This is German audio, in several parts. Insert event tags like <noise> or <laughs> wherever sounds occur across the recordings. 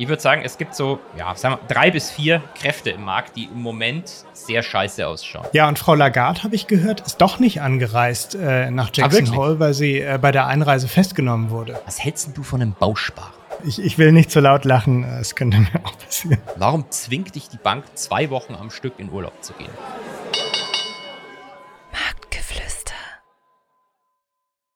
Ich würde sagen, es gibt so, ja, sagen wir, drei bis vier Kräfte im Markt, die im Moment sehr scheiße ausschauen. Ja, und Frau Lagarde, habe ich gehört, ist doch nicht angereist äh, nach Jackson Hole, weil sie äh, bei der Einreise festgenommen wurde. Was hältst du von einem Bausparer? Ich, ich will nicht zu so laut lachen, es könnte mir auch passieren. Warum zwingt dich die Bank, zwei Wochen am Stück in Urlaub zu gehen? Marktgeflüster.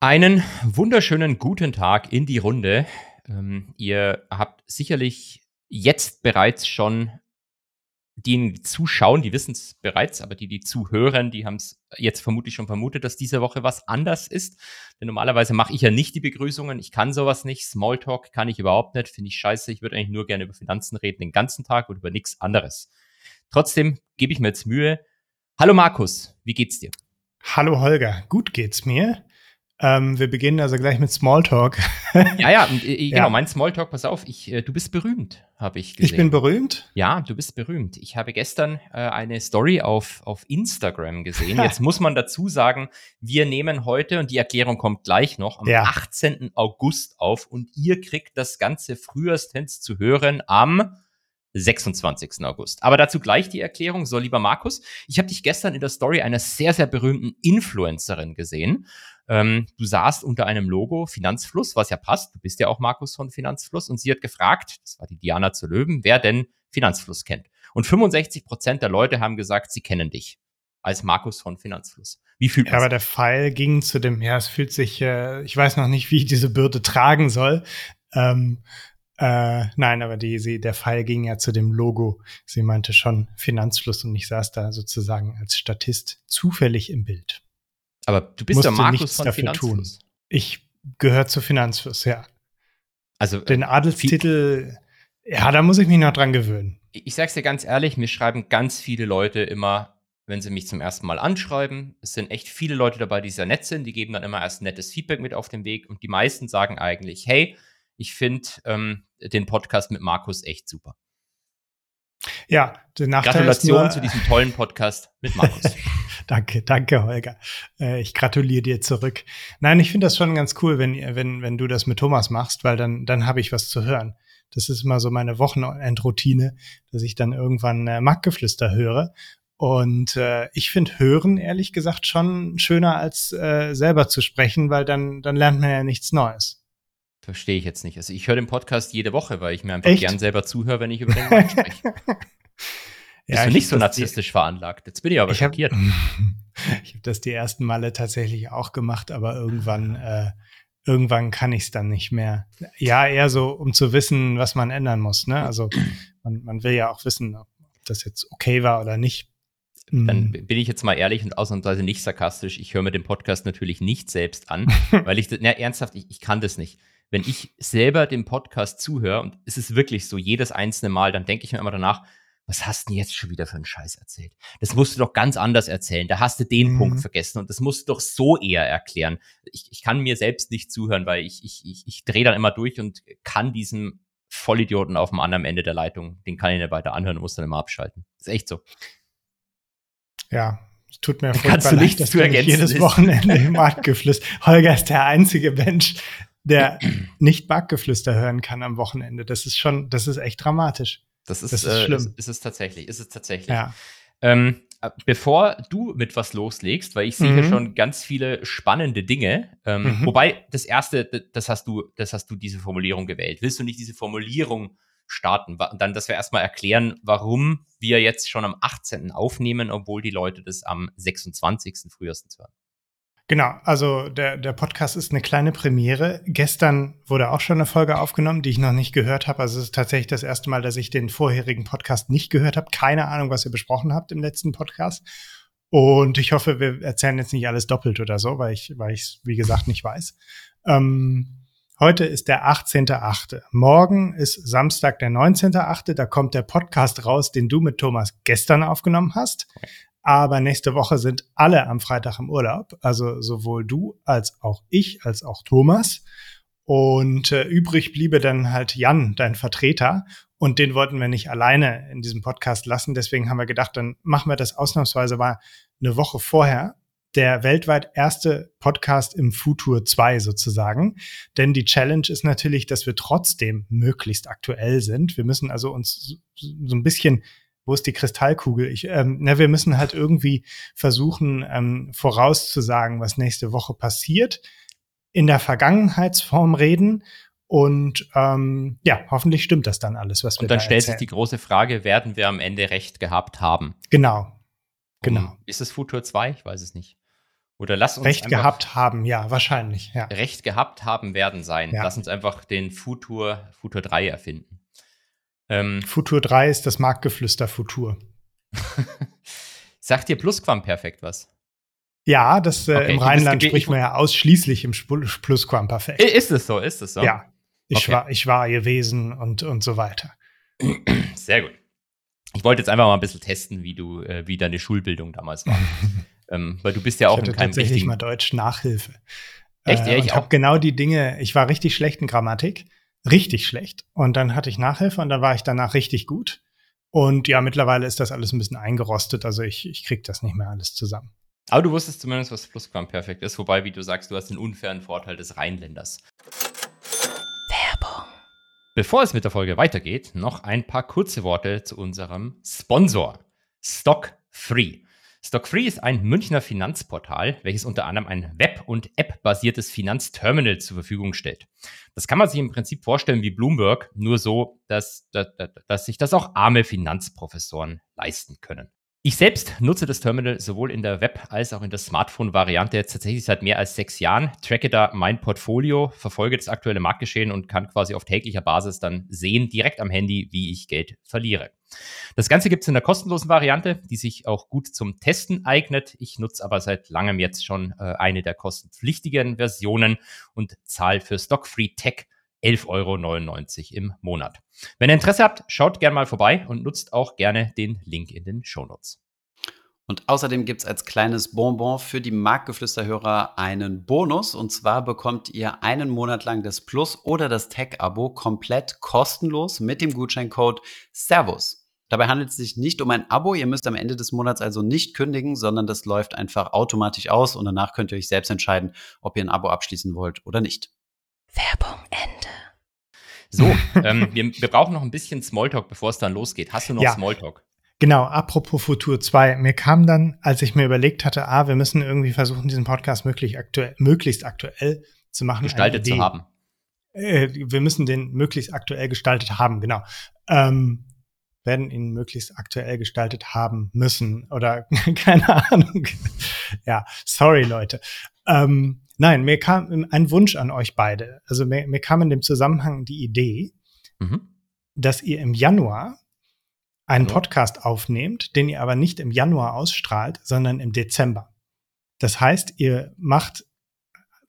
Einen wunderschönen guten Tag in die Runde. Ähm, ihr habt sicherlich jetzt bereits schon die, die zuschauen, die wissen es bereits, aber die, die zuhören, die haben es jetzt vermutlich schon vermutet, dass diese Woche was anders ist. Denn normalerweise mache ich ja nicht die Begrüßungen. Ich kann sowas nicht. Smalltalk kann ich überhaupt nicht. Finde ich scheiße. Ich würde eigentlich nur gerne über Finanzen reden den ganzen Tag und über nichts anderes. Trotzdem gebe ich mir jetzt Mühe. Hallo Markus, wie geht's dir? Hallo Holger, gut geht's mir. Ähm, wir beginnen also gleich mit Smalltalk. <laughs> ja, ja, äh, genau, mein Smalltalk, pass auf, ich, äh, du bist berühmt, habe ich gesehen. Ich bin berühmt? Ja, du bist berühmt. Ich habe gestern äh, eine Story auf, auf Instagram gesehen. <laughs> Jetzt muss man dazu sagen, wir nehmen heute, und die Erklärung kommt gleich noch, am ja. 18. August auf und ihr kriegt das Ganze frühestens zu hören am 26. August. Aber dazu gleich die Erklärung. So, lieber Markus, ich habe dich gestern in der Story einer sehr, sehr berühmten Influencerin gesehen. Ähm, du saßt unter einem Logo Finanzfluss, was ja passt. Du bist ja auch Markus von Finanzfluss. Und sie hat gefragt, das war die Diana zu Löwen, wer denn Finanzfluss kennt. Und 65 Prozent der Leute haben gesagt, sie kennen dich als Markus von Finanzfluss. Wie fühlt ja, aber der Pfeil ging zu dem, ja, es fühlt sich, äh, ich weiß noch nicht, wie ich diese Bürde tragen soll. Ähm, äh, nein, aber die, sie, der Pfeil ging ja zu dem Logo. Sie meinte schon Finanzfluss und ich saß da sozusagen als Statist zufällig im Bild. Aber du bist ja Markus von Finanzfluss. Tun. Ich gehöre zu Finanzfluss, ja. Also den äh, Adelstitel, ja, da muss ich mich noch dran gewöhnen. Ich sag's dir ganz ehrlich, mir schreiben ganz viele Leute immer, wenn sie mich zum ersten Mal anschreiben. Es sind echt viele Leute dabei, die sehr nett sind. Die geben dann immer erst nettes Feedback mit auf den Weg und die meisten sagen eigentlich, hey, ich finde ähm, den Podcast mit Markus echt super. Ja, der Nachteil Gratulation zu diesem tollen Podcast mit Markus. <laughs> danke, danke, Holger. Äh, ich gratuliere dir zurück. Nein, ich finde das schon ganz cool, wenn, wenn, wenn du das mit Thomas machst, weil dann, dann habe ich was zu hören. Das ist immer so meine Wochenendroutine, dass ich dann irgendwann äh, Marktgeflüster höre. Und äh, ich finde Hören, ehrlich gesagt, schon schöner als äh, selber zu sprechen, weil dann, dann lernt man ja nichts Neues. Verstehe ich jetzt nicht. Also ich höre den Podcast jede Woche, weil ich mir einfach Echt? gern selber zuhöre, wenn ich über den Markt spreche. <laughs> Bist ja, du nicht so narzisstisch die, veranlagt? Jetzt bin ich aber ich schockiert. <laughs> Hab, ich habe das die ersten Male tatsächlich auch gemacht, aber irgendwann, äh, irgendwann kann ich es dann nicht mehr. Ja, eher so, um zu wissen, was man ändern muss. Ne? Also man, man will ja auch wissen, ob das jetzt okay war oder nicht. Dann hm. bin ich jetzt mal ehrlich und ausnahmsweise nicht sarkastisch. Ich höre mir den Podcast natürlich nicht selbst an, <laughs> weil ich, na, ernsthaft, ich, ich kann das nicht wenn ich selber dem Podcast zuhöre, und es ist wirklich so, jedes einzelne Mal, dann denke ich mir immer danach, was hast du denn jetzt schon wieder für einen Scheiß erzählt? Das musst du doch ganz anders erzählen. Da hast du den mhm. Punkt vergessen und das musst du doch so eher erklären. Ich, ich kann mir selbst nicht zuhören, weil ich, ich, ich, ich drehe dann immer durch und kann diesem Vollidioten auf dem anderen Ende der Leitung, den kann ich nicht weiter anhören und muss dann immer abschalten. Das ist echt so. Ja, tut mir furchtbar leid, dass du jedes. Wochenende im Markt geflüstert. Holger ist der einzige Mensch, der <clears throat> nicht Backgeflüster hören kann am Wochenende. Das ist schon, das ist echt dramatisch. Das ist, das ist äh, schlimm. Ist, ist, es tatsächlich, ist es tatsächlich. Ja. Ähm, äh, bevor du mit was loslegst, weil ich sehe mhm. hier schon ganz viele spannende Dinge. Ähm, mhm. Wobei das erste, das hast du, das hast du diese Formulierung gewählt. Willst du nicht diese Formulierung starten? Und dann, dass wir erstmal erklären, warum wir jetzt schon am 18. aufnehmen, obwohl die Leute das am 26. frühestens hören. Genau, also der, der Podcast ist eine kleine Premiere. Gestern wurde auch schon eine Folge aufgenommen, die ich noch nicht gehört habe. Also es ist tatsächlich das erste Mal, dass ich den vorherigen Podcast nicht gehört habe. Keine Ahnung, was ihr besprochen habt im letzten Podcast. Und ich hoffe, wir erzählen jetzt nicht alles doppelt oder so, weil ich, weil ich wie gesagt, nicht weiß. Ähm, heute ist der 18.8. Morgen ist Samstag, der 19.8. Da kommt der Podcast raus, den du mit Thomas gestern aufgenommen hast. Aber nächste Woche sind alle am Freitag im Urlaub. Also sowohl du als auch ich, als auch Thomas. Und äh, übrig bliebe dann halt Jan, dein Vertreter. Und den wollten wir nicht alleine in diesem Podcast lassen. Deswegen haben wir gedacht, dann machen wir das ausnahmsweise mal eine Woche vorher, der weltweit erste Podcast im Futur 2 sozusagen. Denn die Challenge ist natürlich, dass wir trotzdem möglichst aktuell sind. Wir müssen also uns so ein bisschen wo ist die Kristallkugel? Ich, ähm, na, wir müssen halt irgendwie versuchen, ähm, vorauszusagen, was nächste Woche passiert, in der Vergangenheitsform reden und ähm, ja, hoffentlich stimmt das dann alles, was wir Und dann da stellt sich die große Frage, werden wir am Ende recht gehabt haben? Genau. Genau. Um, ist es Futur 2? Ich weiß es nicht. Oder lass uns Recht gehabt haben, ja, wahrscheinlich. Ja. Recht gehabt haben werden sein. Ja. Lass uns einfach den Futur, Futur 3 erfinden. Ähm, Futur 3 ist das Marktgeflüster Futur. <laughs> Sagt dir Plusquamperfekt was? Ja, das äh, okay, im Rheinland spricht man ja ausschließlich im Plusquamperfekt. Ist es so? Ist es so? Ja. Ich, okay. war, ich war gewesen und, und so weiter. <clears throat> Sehr gut. Ich wollte jetzt einfach mal ein bisschen testen, wie du, äh, wie deine Schulbildung damals war. <laughs> ähm, weil du bist ja auch ich hatte in keinem tatsächlich richtigen mal Deutsch Nachhilfe. Echt? Äh, ja, ich habe genau die Dinge, ich war richtig schlecht in Grammatik, richtig schlecht. Und dann hatte ich Nachhilfe und dann war ich danach richtig gut. Und ja, mittlerweile ist das alles ein bisschen eingerostet, also ich, ich krieg das nicht mehr alles zusammen. Aber du wusstest zumindest, was Plusquamperfekt ist, wobei, wie du sagst, du hast den unfairen Vorteil des Rheinländers. Bevor es mit der Folge weitergeht, noch ein paar kurze Worte zu unserem Sponsor, Stock Free. Stock Free ist ein Münchner Finanzportal, welches unter anderem ein Web- und App-basiertes Finanzterminal zur Verfügung stellt. Das kann man sich im Prinzip vorstellen wie Bloomberg, nur so, dass, dass, dass sich das auch arme Finanzprofessoren leisten können. Ich selbst nutze das Terminal sowohl in der Web- als auch in der Smartphone-Variante tatsächlich seit mehr als sechs Jahren, tracke da mein Portfolio, verfolge das aktuelle Marktgeschehen und kann quasi auf täglicher Basis dann sehen, direkt am Handy, wie ich Geld verliere. Das Ganze gibt es in der kostenlosen Variante, die sich auch gut zum Testen eignet. Ich nutze aber seit langem jetzt schon äh, eine der kostenpflichtigen Versionen und zahle für Stockfree Tech 11,99 Euro im Monat. Wenn ihr Interesse habt, schaut gerne mal vorbei und nutzt auch gerne den Link in den Shownotes. Und außerdem gibt es als kleines Bonbon für die Marktgeflüsterhörer einen Bonus. Und zwar bekommt ihr einen Monat lang das Plus- oder das Tech-Abo komplett kostenlos mit dem Gutscheincode Servus. Dabei handelt es sich nicht um ein Abo. Ihr müsst am Ende des Monats also nicht kündigen, sondern das läuft einfach automatisch aus und danach könnt ihr euch selbst entscheiden, ob ihr ein Abo abschließen wollt oder nicht. Werbung Ende. So, <laughs> ähm, wir, wir, brauchen noch ein bisschen Smalltalk, bevor es dann losgeht. Hast du noch ja. Smalltalk? Genau, apropos Futur 2. Mir kam dann, als ich mir überlegt hatte, ah, wir müssen irgendwie versuchen, diesen Podcast möglich aktuell, möglichst aktuell zu machen. Gestaltet zu haben. Äh, wir müssen den möglichst aktuell gestaltet haben, genau. Ähm, werden ihn möglichst aktuell gestaltet haben müssen oder <laughs> keine Ahnung. ja, sorry Leute. Ähm, Nein, mir kam ein Wunsch an euch beide. Also mir, mir kam in dem Zusammenhang die Idee, mhm. dass ihr im Januar einen Hallo. Podcast aufnehmt, den ihr aber nicht im Januar ausstrahlt, sondern im Dezember. Das heißt, ihr macht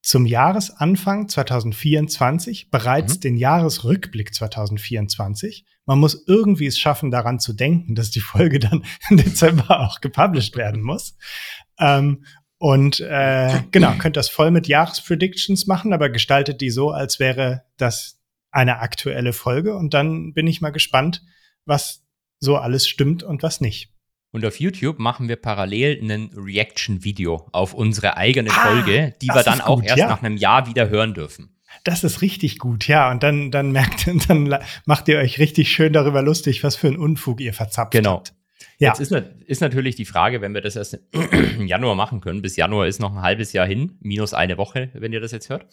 zum Jahresanfang 2024 bereits mhm. den Jahresrückblick 2024. Man muss irgendwie es schaffen, daran zu denken, dass die Folge dann <laughs> im Dezember auch gepublished werden muss. Ähm, und äh, genau, könnt das voll mit Jahrespredictions machen, aber gestaltet die so, als wäre das eine aktuelle Folge. Und dann bin ich mal gespannt, was so alles stimmt und was nicht. Und auf YouTube machen wir parallel ein Reaction-Video auf unsere eigene ah, Folge, die wir dann auch erst ja. nach einem Jahr wieder hören dürfen. Das ist richtig gut, ja. Und dann, dann merkt, <laughs> dann macht ihr euch richtig schön darüber lustig, was für ein Unfug ihr verzapft genau. habt. Ja. Jetzt ist, ist, natürlich die Frage, wenn wir das erst im <clears throat> Januar machen können, bis Januar ist noch ein halbes Jahr hin, minus eine Woche, wenn ihr das jetzt hört.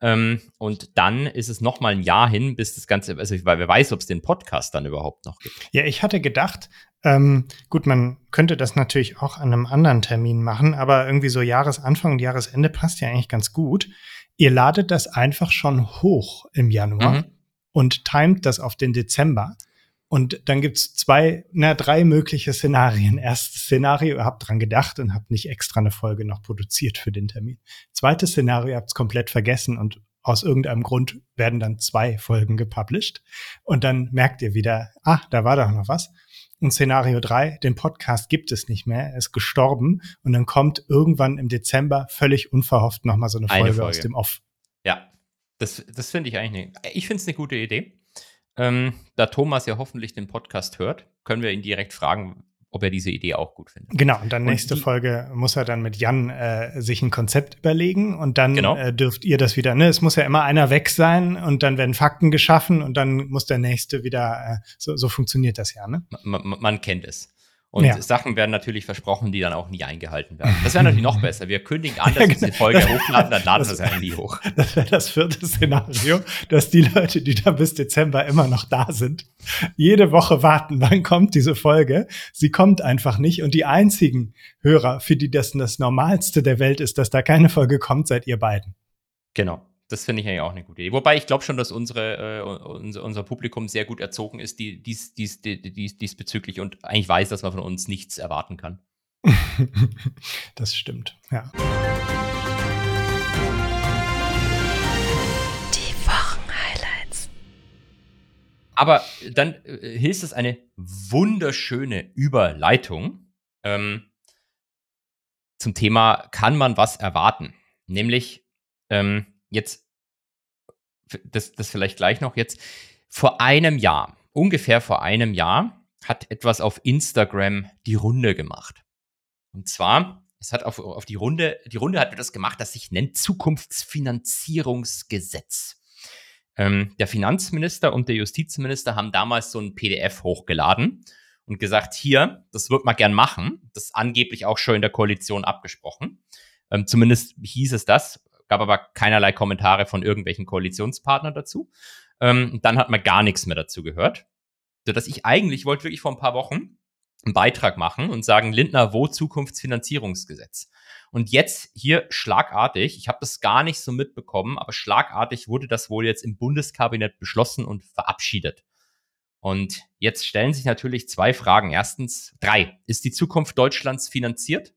Ähm, und dann ist es noch mal ein Jahr hin, bis das Ganze, also weil wer weiß, ob es den Podcast dann überhaupt noch gibt. Ja, ich hatte gedacht, ähm, gut, man könnte das natürlich auch an einem anderen Termin machen, aber irgendwie so Jahresanfang und Jahresende passt ja eigentlich ganz gut. Ihr ladet das einfach schon hoch im Januar mhm. und timet das auf den Dezember. Und dann gibt's zwei, na, drei mögliche Szenarien. Erstes Szenario, ihr habt dran gedacht und habt nicht extra eine Folge noch produziert für den Termin. Zweites Szenario, ihr habt's komplett vergessen und aus irgendeinem Grund werden dann zwei Folgen gepublished. Und dann merkt ihr wieder, ah, da war doch noch was. Und Szenario drei, den Podcast gibt es nicht mehr, er ist gestorben. Und dann kommt irgendwann im Dezember völlig unverhofft nochmal so eine Folge, eine Folge, aus dem Off. Ja, das, das finde ich eigentlich, eine, ich finde es eine gute Idee. Ähm, da Thomas ja hoffentlich den Podcast hört, können wir ihn direkt fragen, ob er diese Idee auch gut findet. Genau, und dann nächste und Folge muss er dann mit Jan äh, sich ein Konzept überlegen und dann genau. äh, dürft ihr das wieder, ne? Es muss ja immer einer weg sein und dann werden Fakten geschaffen und dann muss der nächste wieder, äh, so, so funktioniert das ja, ne? Man, man, man kennt es. Und ja. Sachen werden natürlich versprochen, die dann auch nie eingehalten werden. Das wäre natürlich noch <laughs> besser. Wir kündigen an, dass wir diese Folge <laughs> hochladen, dann laden wir sie ja nie hoch. <laughs> Das wäre das vierte Szenario, dass die Leute, die da bis Dezember immer noch da sind, jede Woche warten, wann kommt diese Folge. Sie kommt einfach nicht. Und die einzigen Hörer, für die das das Normalste der Welt ist, dass da keine Folge kommt, seid ihr beiden. Genau. Das finde ich eigentlich auch eine gute Idee. Wobei ich glaube schon, dass unsere, äh, unser, unser, Publikum sehr gut erzogen ist die, dies, dies, dies, diesbezüglich und eigentlich weiß, dass man von uns nichts erwarten kann. <laughs> das stimmt, ja. Die Wochenhighlights. Aber dann äh, hilft es eine wunderschöne Überleitung ähm, zum Thema, kann man was erwarten? Nämlich, ähm, jetzt, das, das vielleicht gleich noch jetzt, vor einem Jahr, ungefähr vor einem Jahr, hat etwas auf Instagram die Runde gemacht. Und zwar, es hat auf, auf die Runde, die Runde hat das gemacht, das sich nennt Zukunftsfinanzierungsgesetz. Ähm, der Finanzminister und der Justizminister haben damals so ein PDF hochgeladen und gesagt, hier, das wird man gern machen. Das ist angeblich auch schon in der Koalition abgesprochen. Ähm, zumindest hieß es das gab aber keinerlei Kommentare von irgendwelchen Koalitionspartnern dazu. Ähm, dann hat man gar nichts mehr dazu gehört. Sodass ich eigentlich wollte wirklich vor ein paar Wochen einen Beitrag machen und sagen, Lindner, wo Zukunftsfinanzierungsgesetz? Und jetzt hier schlagartig, ich habe das gar nicht so mitbekommen, aber schlagartig wurde das wohl jetzt im Bundeskabinett beschlossen und verabschiedet. Und jetzt stellen sich natürlich zwei Fragen. Erstens, drei, ist die Zukunft Deutschlands finanziert?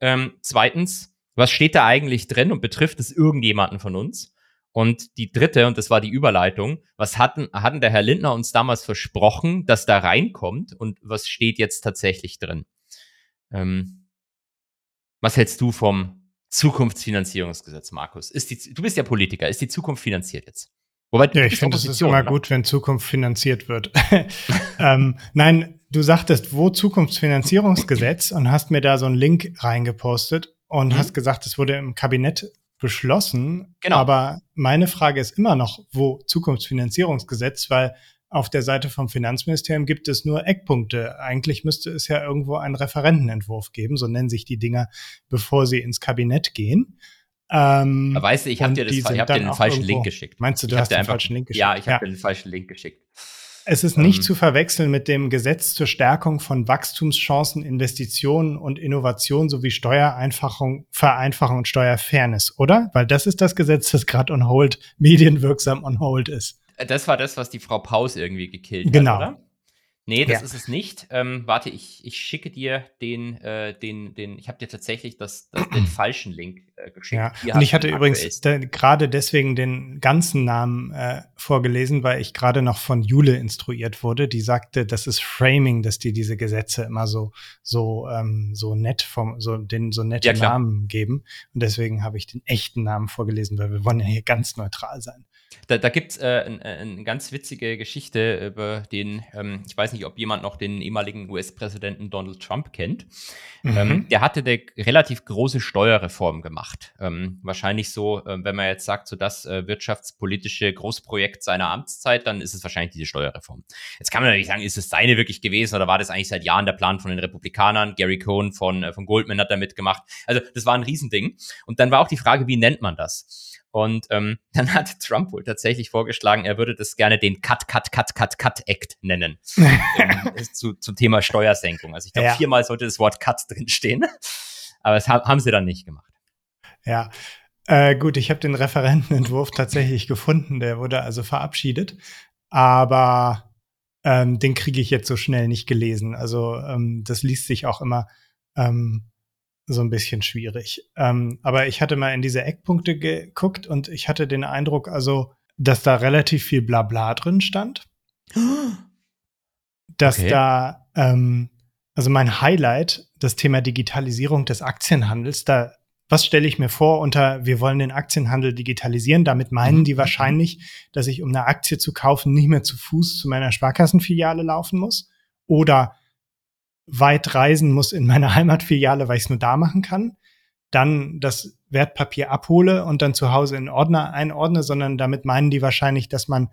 Ähm, zweitens, was steht da eigentlich drin und betrifft es irgendjemanden von uns? Und die dritte, und das war die Überleitung, was hatten, hatten der Herr Lindner uns damals versprochen, dass da reinkommt und was steht jetzt tatsächlich drin? Ähm, was hältst du vom Zukunftsfinanzierungsgesetz, Markus? Ist die, du bist ja Politiker, ist die Zukunft finanziert jetzt? Wobei, ja, ich finde, es ist immer oder? gut, wenn Zukunft finanziert wird. <laughs> <laughs> ähm, nein, du sagtest, wo Zukunftsfinanzierungsgesetz und hast mir da so einen Link reingepostet und mhm. hast gesagt, es wurde im Kabinett beschlossen. Genau. Aber meine Frage ist immer noch, wo Zukunftsfinanzierungsgesetz, weil auf der Seite vom Finanzministerium gibt es nur Eckpunkte. Eigentlich müsste es ja irgendwo einen Referentenentwurf geben, so nennen sich die Dinger, bevor sie ins Kabinett gehen. Ähm, weißt du, ich habe dir, das, ich hab dir den falschen irgendwo, Link geschickt. Meinst du, du ich hast den einfach, falschen Link geschickt? Ja, ich habe ja. den falschen Link geschickt. Es ist nicht ähm, zu verwechseln mit dem Gesetz zur Stärkung von Wachstumschancen, Investitionen und Innovation sowie Steuereinfachung, Vereinfachung und Steuerfairness, oder? Weil das ist das Gesetz, das gerade on hold, <laughs> medienwirksam on hold ist. Das war das, was die Frau Paus irgendwie gekillt genau. hat, oder? Nee, das ja. ist es nicht. Ähm, warte, ich, ich schicke dir den, äh, den, den, ich habe dir tatsächlich das, das, den <clears throat> falschen Link äh, geschickt. Ja, Hier und ich hatte übrigens gerade deswegen den ganzen Namen äh, vorgelesen, weil ich gerade noch von Jule instruiert wurde, die sagte, das ist Framing, dass die diese Gesetze immer so, so, ähm, so nett vom, so, den so nette ja, Namen geben. Und deswegen habe ich den echten Namen vorgelesen, weil wir wollen ja hier ganz neutral sein. Da, da gibt es äh, eine ein ganz witzige Geschichte über den, ähm, ich weiß nicht, ob jemand noch den ehemaligen US-Präsidenten Donald Trump kennt. Mhm. Ähm, der hatte eine relativ große Steuerreform gemacht. Ähm, wahrscheinlich so, äh, wenn man jetzt sagt, so das äh, wirtschaftspolitische Großprojekt seiner Amtszeit, dann ist es wahrscheinlich diese Steuerreform. Jetzt kann man natürlich sagen, ist es seine wirklich gewesen oder war das eigentlich seit Jahren der Plan von den Republikanern? Gary Cohn von, äh, von Goldman hat da mitgemacht. Also das war ein Riesending. Und dann war auch die Frage, wie nennt man das? Und ähm, <laughs> dann hat Trump wohl tatsächlich vorgeschlagen, er würde das gerne den Cut, Cut, Cut, Cut, Cut Act nennen. <laughs> ähm, zu, zum Thema Steuersenkung. Also ich glaube, ja. viermal sollte das Wort Cut drinstehen. <laughs> Aber das haben sie dann nicht gemacht. Ja. Äh, gut, ich habe den Referentenentwurf tatsächlich gefunden. Der wurde also verabschiedet. Aber ähm, den kriege ich jetzt so schnell nicht gelesen. Also ähm, das liest sich auch immer ähm, so ein bisschen schwierig. Ähm, aber ich hatte mal in diese Eckpunkte geguckt und ich hatte den Eindruck, also, dass da relativ viel Blabla drin stand. <gasps> dass okay. da, ähm, also mein Highlight, das Thema Digitalisierung des Aktienhandels, da, was stelle ich mir vor unter, wir wollen den Aktienhandel digitalisieren? Damit meinen mhm. die wahrscheinlich, dass ich, um eine Aktie zu kaufen, nicht mehr zu Fuß zu meiner Sparkassenfiliale laufen muss? Oder weit reisen muss in meine <laughs> Heimatfiliale, weil ich es nur da machen kann, dann das Wertpapier abhole und dann zu Hause in Ordner einordne, sondern damit meinen die wahrscheinlich, dass man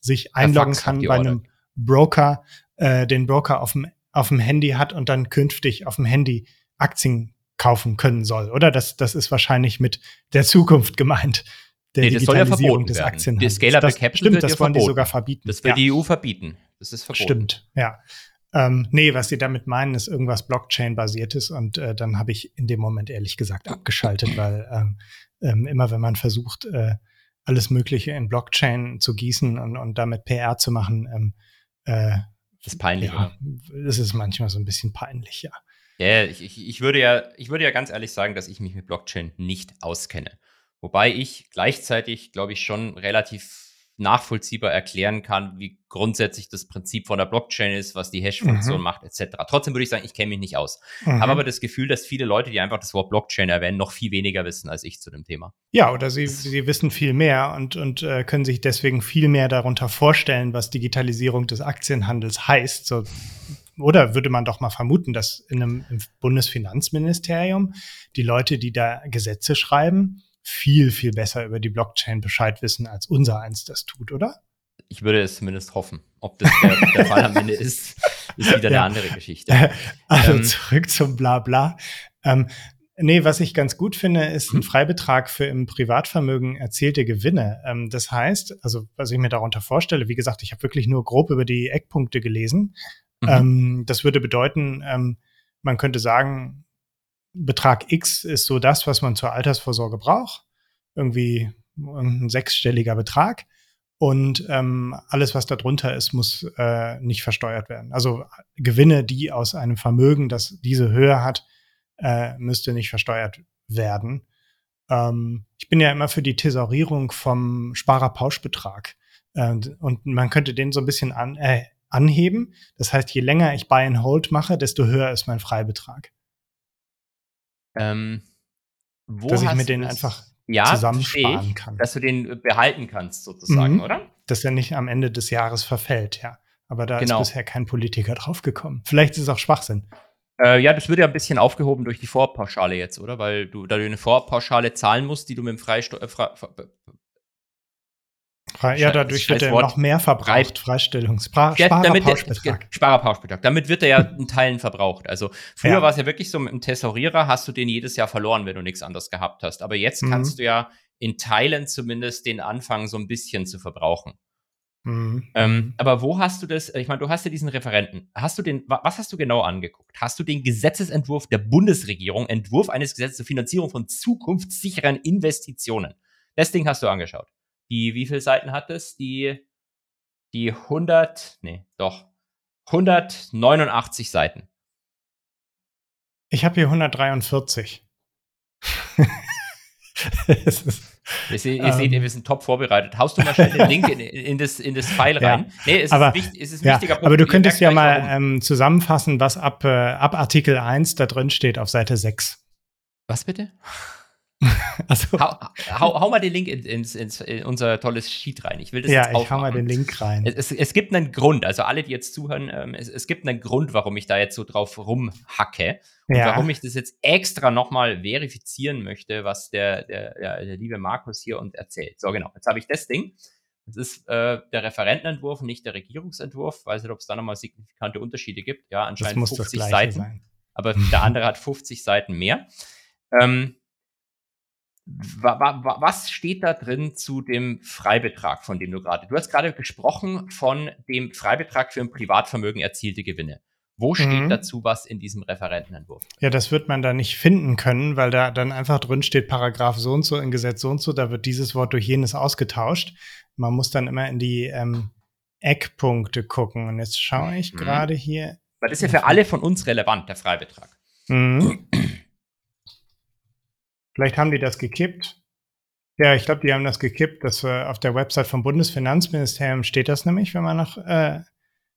sich einloggen kann bei einem Broker, äh, den Broker auf dem, auf dem Handy hat und dann künftig auf dem Handy Aktien kaufen können soll, oder? Das, das ist wahrscheinlich mit der Zukunft gemeint. Der nee, das soll ja verboten des werden. Die Scalable Capital stimmt, das wollen die sogar verbieten. Das will ja. die EU verbieten. Das ist verboten. Stimmt, ja. Ähm, nee, was sie damit meinen, ist irgendwas Blockchain-basiertes und äh, dann habe ich in dem Moment ehrlich gesagt abgeschaltet, weil ähm, ähm, immer wenn man versucht, äh, alles Mögliche in Blockchain zu gießen und, und damit PR zu machen, ähm, äh, das ist peinlich, ja, Das ist manchmal so ein bisschen peinlich, ja. Ja, ich, ich, ich, würde ja, ich würde ja ganz ehrlich sagen, dass ich mich mit Blockchain nicht auskenne. Wobei ich gleichzeitig, glaube ich, schon relativ nachvollziehbar erklären kann, wie grundsätzlich das Prinzip von der Blockchain ist, was die Hash-Funktion mhm. macht, etc. Trotzdem würde ich sagen, ich kenne mich nicht aus. Mhm. Habe aber das Gefühl, dass viele Leute, die einfach das Wort Blockchain erwähnen, noch viel weniger wissen als ich zu dem Thema. Ja, oder sie, sie wissen viel mehr und, und äh, können sich deswegen viel mehr darunter vorstellen, was Digitalisierung des Aktienhandels heißt. So, oder würde man doch mal vermuten, dass in einem Bundesfinanzministerium die Leute, die da Gesetze schreiben, viel, viel besser über die Blockchain Bescheid wissen, als unser eins das tut, oder? Ich würde es zumindest hoffen. Ob das der, der Fall am Ende ist, ist wieder ja. eine andere Geschichte. <laughs> Also ähm, zurück zum Blabla. Ähm, nee, was ich ganz gut finde, ist ein mhm. Freibetrag für im Privatvermögen erzielte Gewinne. Ähm, das heißt, also was ich mir darunter vorstelle, wie gesagt, ich habe wirklich nur grob über die Eckpunkte gelesen. Mhm. Ähm, das würde bedeuten, ähm, man könnte sagen, Betrag X ist so das, was man zur Altersvorsorge braucht. Irgendwie ein sechsstelliger Betrag. Und ähm, alles, was darunter ist, muss äh, nicht versteuert werden. Also Gewinne, die aus einem Vermögen, das diese Höhe hat, äh, müsste nicht versteuert werden. Ähm, ich bin ja immer für die Thesaurierung vom Sparerpauschbetrag. Äh, und man könnte den so ein bisschen an, äh, anheben. Das heißt, je länger ich Buy and Hold mache, desto höher ist mein Freibetrag. Ähm, dass ich mir den einfach ja, zusammensparen ich, kann. Dass du den äh, behalten kannst, sozusagen, mhm. oder? Dass er nicht am Ende des Jahres verfällt, ja. Aber da genau. ist bisher kein Politiker draufgekommen. Vielleicht ist es auch Schwachsinn. Äh, ja, das wird ja ein bisschen aufgehoben durch die Vorpauschale jetzt, oder? Weil du, da du eine Vorpauschale zahlen musst, die du mit dem Freisteu äh, ja, dadurch wird er noch mehr verbraucht, Freistellungs Spar ja, Sparerpauschbetrag. Sparerpauschbetrag. Damit wird er ja <laughs> in Teilen verbraucht. Also früher ja. war es ja wirklich so, mit dem Tesorierer hast du den jedes Jahr verloren, wenn du nichts anderes gehabt hast. Aber jetzt mhm. kannst du ja in Teilen zumindest den anfangen, so ein bisschen zu verbrauchen. Mhm. Ähm, aber wo hast du das? Ich meine, du hast ja diesen Referenten. Hast du den, was hast du genau angeguckt? Hast du den Gesetzesentwurf der Bundesregierung, Entwurf eines Gesetzes zur Finanzierung von zukunftssicheren Investitionen? Das Ding hast du angeschaut. Die, wie viele Seiten hat es? Die, die 100, nee, doch, 189 Seiten. Ich habe hier 143. <laughs> ihr, seht, ihr seht, wir sind top vorbereitet. Haust du mal schnell den Link in, in, das, in das File rein? Ja, nee, es aber, ist, wichtig, es ist ja, wichtiger Punkt. Aber du könntest ja mal ähm, zusammenfassen, was ab, äh, ab Artikel 1 da drin steht auf Seite 6. Was bitte? <laughs> Also, hau, hau, hau, mal den Link in, ins, ins, in unser tolles Sheet rein. Ich will das ja, jetzt ich hau mal den Link rein. Es, es, es, gibt einen Grund, also alle, die jetzt zuhören, ähm, es, es, gibt einen Grund, warum ich da jetzt so drauf rumhacke und ja. warum ich das jetzt extra nochmal verifizieren möchte, was der, der, der, der liebe Markus hier uns erzählt. So, genau. Jetzt habe ich das Ding. Das ist äh, der Referentenentwurf, nicht der Regierungsentwurf. Weiß nicht, ob es da nochmal signifikante Unterschiede gibt. Ja, anscheinend 50 Seiten. Sein. Aber der andere hat 50 Seiten mehr. Ähm, was steht da drin zu dem Freibetrag, von dem du gerade, du hast gerade gesprochen von dem Freibetrag für ein Privatvermögen erzielte Gewinne. Wo steht mhm. dazu was in diesem Referentenentwurf? Ja, das wird man da nicht finden können, weil da dann einfach drin steht, Paragraph so und so in Gesetz so und so, da wird dieses Wort durch jenes ausgetauscht. Man muss dann immer in die ähm, Eckpunkte gucken. Und jetzt schaue ich mhm. gerade hier. Weil das ist ja für alle von uns relevant, der Freibetrag. Mhm. Vielleicht haben die das gekippt. Ja, ich glaube, die haben das gekippt. Das, äh, auf der Website vom Bundesfinanzministerium steht das nämlich, wenn man nach äh,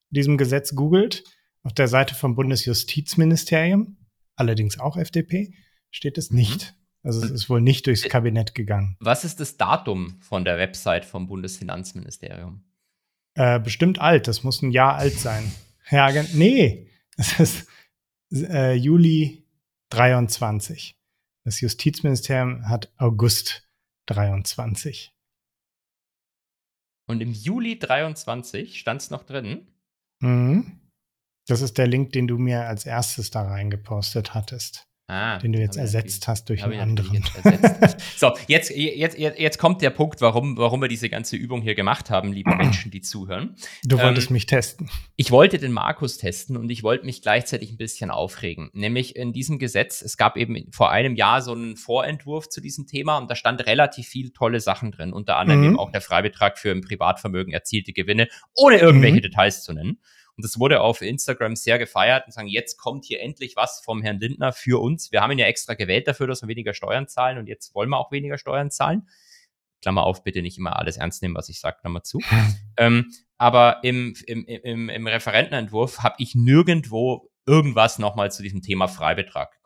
diesem Gesetz googelt. Auf der Seite vom Bundesjustizministerium, allerdings auch FDP, steht es mhm. nicht. Also es ist wohl nicht durchs Kabinett gegangen. Was ist das Datum von der Website vom Bundesfinanzministerium? Äh, bestimmt alt, das muss ein Jahr alt sein. <laughs> Ja, nee, es ist äh, Juli 23. Das Justizministerium hat August 23. Und im Juli 23 stand es noch drin. Mhm. Das ist der Link, den du mir als erstes da reingepostet hattest. Ah, den du jetzt ersetzt hast durch einen anderen. so, jetzt, jetzt, jetzt, jetzt kommt der Punkt, warum, warum wir diese ganze Übung hier gemacht haben, liebe <clears throat> Menschen, die zuhören. Du wolltest ähm, mich testen. Ich wollte den Markus testen und ich wollte mich gleichzeitig ein bisschen aufregen. Nämlich in diesem Gesetz, es gab eben vor einem Jahr so einen Vorentwurf zu diesem Thema und da stand relativ viel tolle Sachen drin, unter anderem mhm. eben auch der Freibetrag für im Privatvermögen erzielte Gewinne, ohne irgendwelche mhm. Details zu nennen. Und das wurde auf Instagram sehr gefeiert und sagen, jetzt kommt hier endlich was vom Herrn Lindner für uns. Wir haben ihn ja extra gewählt dafür, dass wir weniger Steuern zahlen und jetzt wollen wir auch weniger Steuern zahlen. Klammer auf, bitte nicht immer alles ernst nehmen, was ich sage, Klammer zu. <laughs> ähm, aber im, im, im, im Referentenentwurf habe ich nirgendwo irgendwas nochmal zu diesem Thema Freibetrag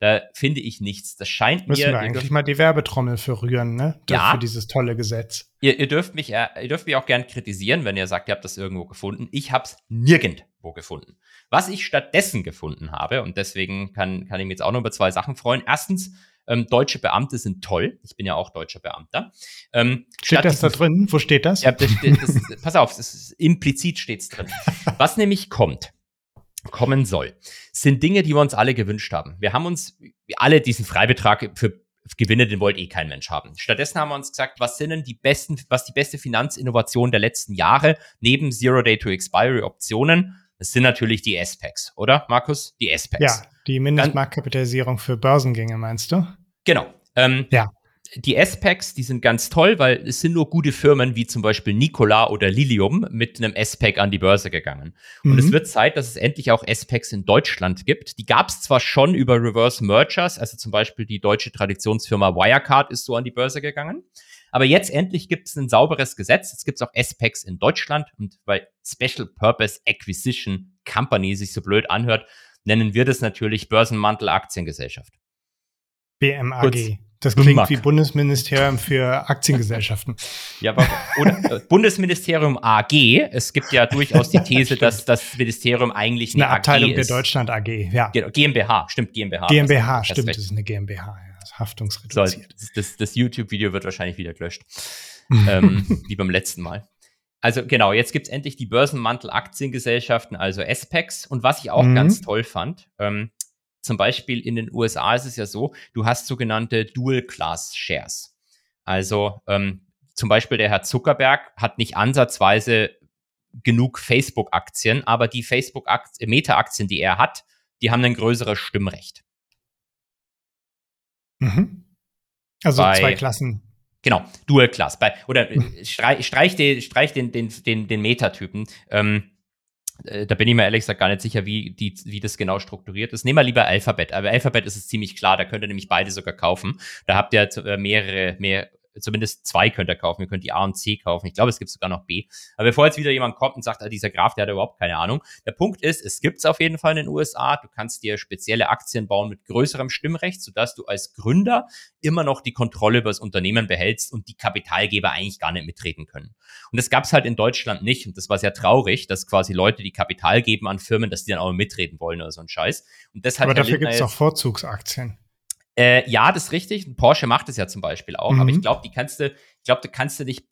da finde ich nichts. Das scheint Müssen mir. wir eigentlich mal die Werbetrommel für rühren, ne? Ja. Für dieses tolle Gesetz. Ihr, ihr, dürft mich, ihr dürft mich auch gern kritisieren, wenn ihr sagt, ihr habt das irgendwo gefunden. Ich habe es nirgendwo gefunden. Was ich stattdessen gefunden habe, und deswegen kann, kann ich mich jetzt auch noch über zwei Sachen freuen. Erstens, ähm, deutsche Beamte sind toll. Ich bin ja auch deutscher Beamter. Ähm, steht das da drin? Wo steht das? Ja, das, das, das, pass auf, ist, implizit steht es drin. <laughs> Was nämlich kommt, kommen soll, sind Dinge, die wir uns alle gewünscht haben. Wir haben uns alle diesen Freibetrag für Gewinne, den wollte eh kein Mensch haben. Stattdessen haben wir uns gesagt, was sind denn die besten, was die beste Finanzinnovation der letzten Jahre neben Zero Day to Expiry Optionen? Das sind natürlich die S-Packs, oder Markus? Die S-Packs. Ja, die Mindestmarktkapitalisierung für Börsengänge, meinst du? Genau. Ähm, ja die S-Packs, die sind ganz toll, weil es sind nur gute Firmen wie zum Beispiel Nikola oder Lilium mit einem S-Pack an die Börse gegangen. Und mhm. es wird Zeit, dass es endlich auch S-Packs in Deutschland gibt. Die gab es zwar schon über Reverse Mergers, also zum Beispiel die deutsche Traditionsfirma Wirecard ist so an die Börse gegangen. Aber jetzt endlich gibt es ein sauberes Gesetz. Jetzt gibt es auch S-Packs in Deutschland. Und weil Special Purpose Acquisition Company sich so blöd anhört, nennen wir das natürlich Börsenmantel Aktiengesellschaft. BMAG. Kurz, das klingt BMAG. wie Bundesministerium für Aktiengesellschaften. Ja, aber oder, <laughs> äh, Bundesministerium AG. Es gibt ja durchaus die These, dass das Ministerium eigentlich eine, eine Abteilung AG der Deutschland AG. Ja. GmbH, stimmt GmbH. GmbH, das, stimmt, das ist eine GmbH. Ja, das haftungsreduziert. So, das, das YouTube-Video wird wahrscheinlich wieder gelöscht, <laughs> ähm, wie beim letzten Mal. Also genau, jetzt gibt es endlich die Börsenmantel-Aktiengesellschaften, also SPACs. Und was ich auch mhm. ganz toll fand, ähm, zum Beispiel in den USA ist es ja so, du hast sogenannte Dual-Class-Shares. Also ähm, zum Beispiel der Herr Zuckerberg hat nicht ansatzweise genug Facebook-Aktien, aber die Facebook-Meta-Aktien, die er hat, die haben ein größeres Stimmrecht. Mhm. Also Bei, zwei Klassen. Genau, Dual Class. Bei, oder mhm. streich, streich, den, streich den, den, den, den Meta-Typen. Ähm, äh, da bin ich mir ehrlich gesagt gar nicht sicher, wie, die, wie das genau strukturiert ist. Nehmen wir lieber Alphabet. Aber Alphabet ist es ziemlich klar, da könnt ihr nämlich beide sogar kaufen. Da habt ihr äh, mehrere, mehr, zumindest zwei könnt ihr kaufen. Ihr könnt die A und C kaufen. Ich glaube, es gibt sogar noch B. Aber bevor jetzt wieder jemand kommt und sagt, ah, dieser Graf, der hat überhaupt keine Ahnung. Der Punkt ist, es gibt es auf jeden Fall in den USA. Du kannst dir spezielle Aktien bauen mit größerem Stimmrecht, sodass du als Gründer immer noch die Kontrolle über das Unternehmen behältst und die Kapitalgeber eigentlich gar nicht mitreden können. Und das gab es halt in Deutschland nicht. Und das war sehr traurig, dass quasi Leute, die Kapital geben an Firmen, dass die dann auch mitreden wollen oder so ein Scheiß. Und deshalb Aber dafür gibt es auch Vorzugsaktien. Äh, ja, das ist richtig. Porsche macht es ja zum Beispiel auch, mhm. aber ich glaube, die kannst du, ich glaube, du kannst du nicht,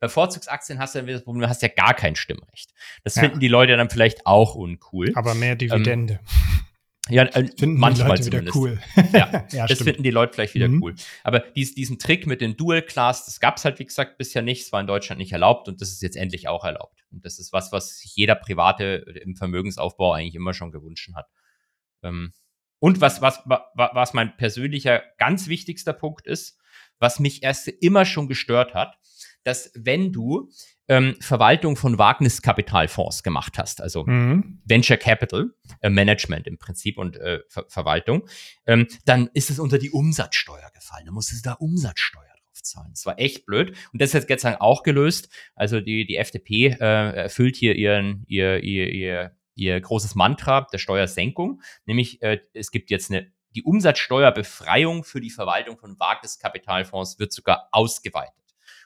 bei Vorzugsaktien hast du das Problem, du hast ja gar kein Stimmrecht. Das ja. finden die Leute dann vielleicht auch uncool. Aber mehr Dividende. Ähm, ja, äh, finden manchmal die Leute zumindest. cool. ja, <laughs> ja das stimmt. finden die Leute vielleicht wieder mhm. cool. Aber dies, diesen Trick mit den Dual Class, das gab es halt, wie gesagt, bisher nicht. Es war in Deutschland nicht erlaubt und das ist jetzt endlich auch erlaubt. Und das ist was, was sich jeder Private im Vermögensaufbau eigentlich immer schon gewünscht hat. Ähm, und was, was, was mein persönlicher ganz wichtigster Punkt ist, was mich erst immer schon gestört hat, dass wenn du ähm, Verwaltung von Wagniskapitalfonds gemacht hast, also mhm. Venture Capital äh, Management im Prinzip und äh, Ver Verwaltung, ähm, dann ist es unter die Umsatzsteuer gefallen. Da musstest du da Umsatzsteuer drauf zahlen. Das war echt blöd. Und das ist jetzt Dank auch gelöst. Also die, die FDP äh, erfüllt hier ihren, ihr, ihr, ihr ihr großes Mantra der Steuersenkung, nämlich äh, es gibt jetzt eine die Umsatzsteuerbefreiung für die Verwaltung von Wagniskapitalfonds wird sogar ausgeweitet.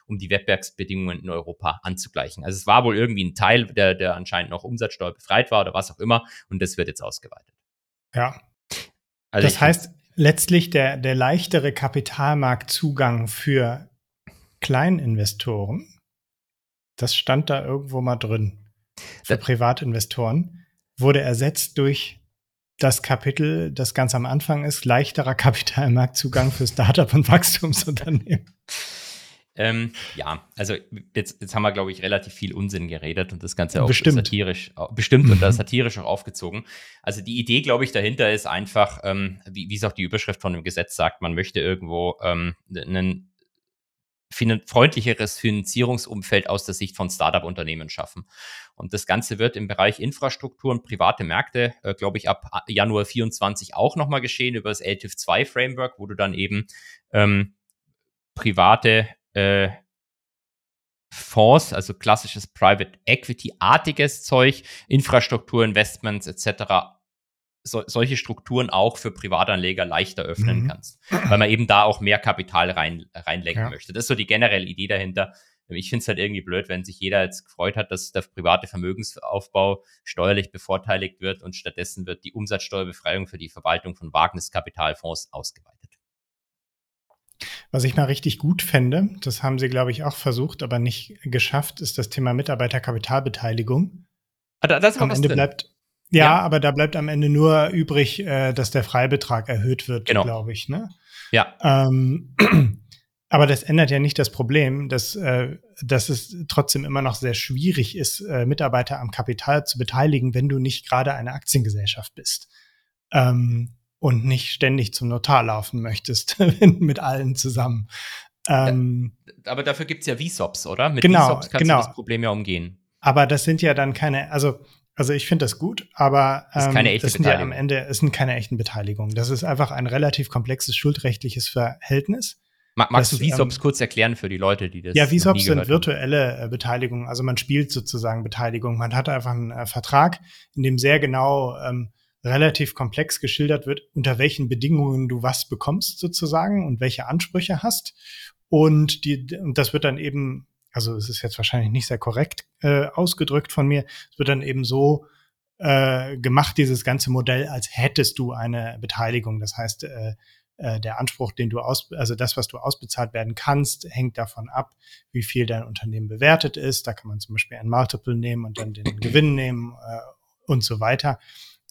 um die Wettbewerbsbedingungen in Europa anzugleichen. Also es war wohl irgendwie ein Teil, der, der anscheinend noch Umsatzsteuer befreit war oder was auch immer und das wird jetzt ausgeweitet. Ja. Also das heißt, letztlich der, der leichtere Kapitalmarktzugang für Kleininvestoren, das stand da irgendwo mal drin, für Privatinvestoren, wurde ersetzt durch das Kapitel, das ganz am Anfang ist, leichterer <laughs> Kapitalmarktzugang für Startup und Wachstumsunternehmen. Ähm, ja, also jetzt, jetzt haben wir, glaube ich, relativ viel Unsinn geredet und das Ganze auch bestimmt. satirisch, bestimmt mhm. und satirisch auch aufgezogen. Also die Idee, glaube ich, dahinter ist einfach, ähm, wie, wie es auch die Überschrift von dem Gesetz sagt, man möchte irgendwo ähm, einen freundlicheres Finanzierungsumfeld aus der Sicht von Startup-Unternehmen schaffen. Und das Ganze wird im Bereich Infrastruktur und private Märkte, äh, glaube ich, ab Januar 24 auch nochmal geschehen über das LTIF 2 Framework, wo du dann eben ähm, private äh, Fonds, also klassisches Private Equity-artiges Zeug, Infrastruktur, Investments etc so, solche Strukturen auch für Privatanleger leichter öffnen mhm. kannst, weil man eben da auch mehr Kapital rein, reinlenken ja. möchte. Das ist so die generelle Idee dahinter. Ich finde es halt irgendwie blöd, wenn sich jeder jetzt gefreut hat, dass der private Vermögensaufbau steuerlich bevorteiligt wird und stattdessen wird die Umsatzsteuerbefreiung für die Verwaltung von Wagniskapitalfonds ausgeweitet. Was ich mal richtig gut fände, das haben sie, glaube ich, auch versucht, aber nicht geschafft, ist das Thema Mitarbeiterkapitalbeteiligung. Ah, da, das Am Ende drin. bleibt ja, ja, aber da bleibt am Ende nur übrig, äh, dass der Freibetrag erhöht wird, genau. glaube ich. Ne? Ja. Ähm, <clears throat> aber das ändert ja nicht das Problem, dass, äh, dass es trotzdem immer noch sehr schwierig ist, äh, Mitarbeiter am Kapital zu beteiligen, wenn du nicht gerade eine Aktiengesellschaft bist. Ähm, und nicht ständig zum Notar laufen möchtest <laughs> mit allen zusammen. Ähm, aber dafür gibt's ja VSOPs, oder? Mit genau, VSOPs kannst genau. du das Problem ja umgehen. Aber das sind ja dann keine, also also ich finde das gut, aber ähm, das, das sind ja am Ende es sind keine echten Beteiligungen. Das ist einfach ein relativ komplexes schuldrechtliches Verhältnis. Magst das, du VSOPs ähm, kurz erklären für die Leute, die das Ja, VSOPs sind virtuelle äh, Beteiligungen. Also man spielt sozusagen Beteiligung. Man hat einfach einen äh, Vertrag, in dem sehr genau ähm, relativ komplex geschildert wird, unter welchen Bedingungen du was bekommst sozusagen und welche Ansprüche hast. Und, die, und das wird dann eben also es ist jetzt wahrscheinlich nicht sehr korrekt äh, ausgedrückt von mir, es wird dann eben so äh, gemacht, dieses ganze Modell, als hättest du eine Beteiligung. Das heißt, äh, äh, der Anspruch, den du aus, also das, was du ausbezahlt werden kannst, hängt davon ab, wie viel dein Unternehmen bewertet ist. Da kann man zum Beispiel ein Multiple nehmen und dann den Gewinn nehmen äh, und so weiter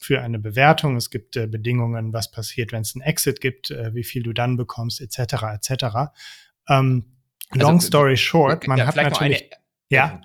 für eine Bewertung. Es gibt äh, Bedingungen, was passiert, wenn es einen Exit gibt, äh, wie viel du dann bekommst, etc. etc. Ähm, also, Long story short, man ja, hat natürlich. Eine, ja.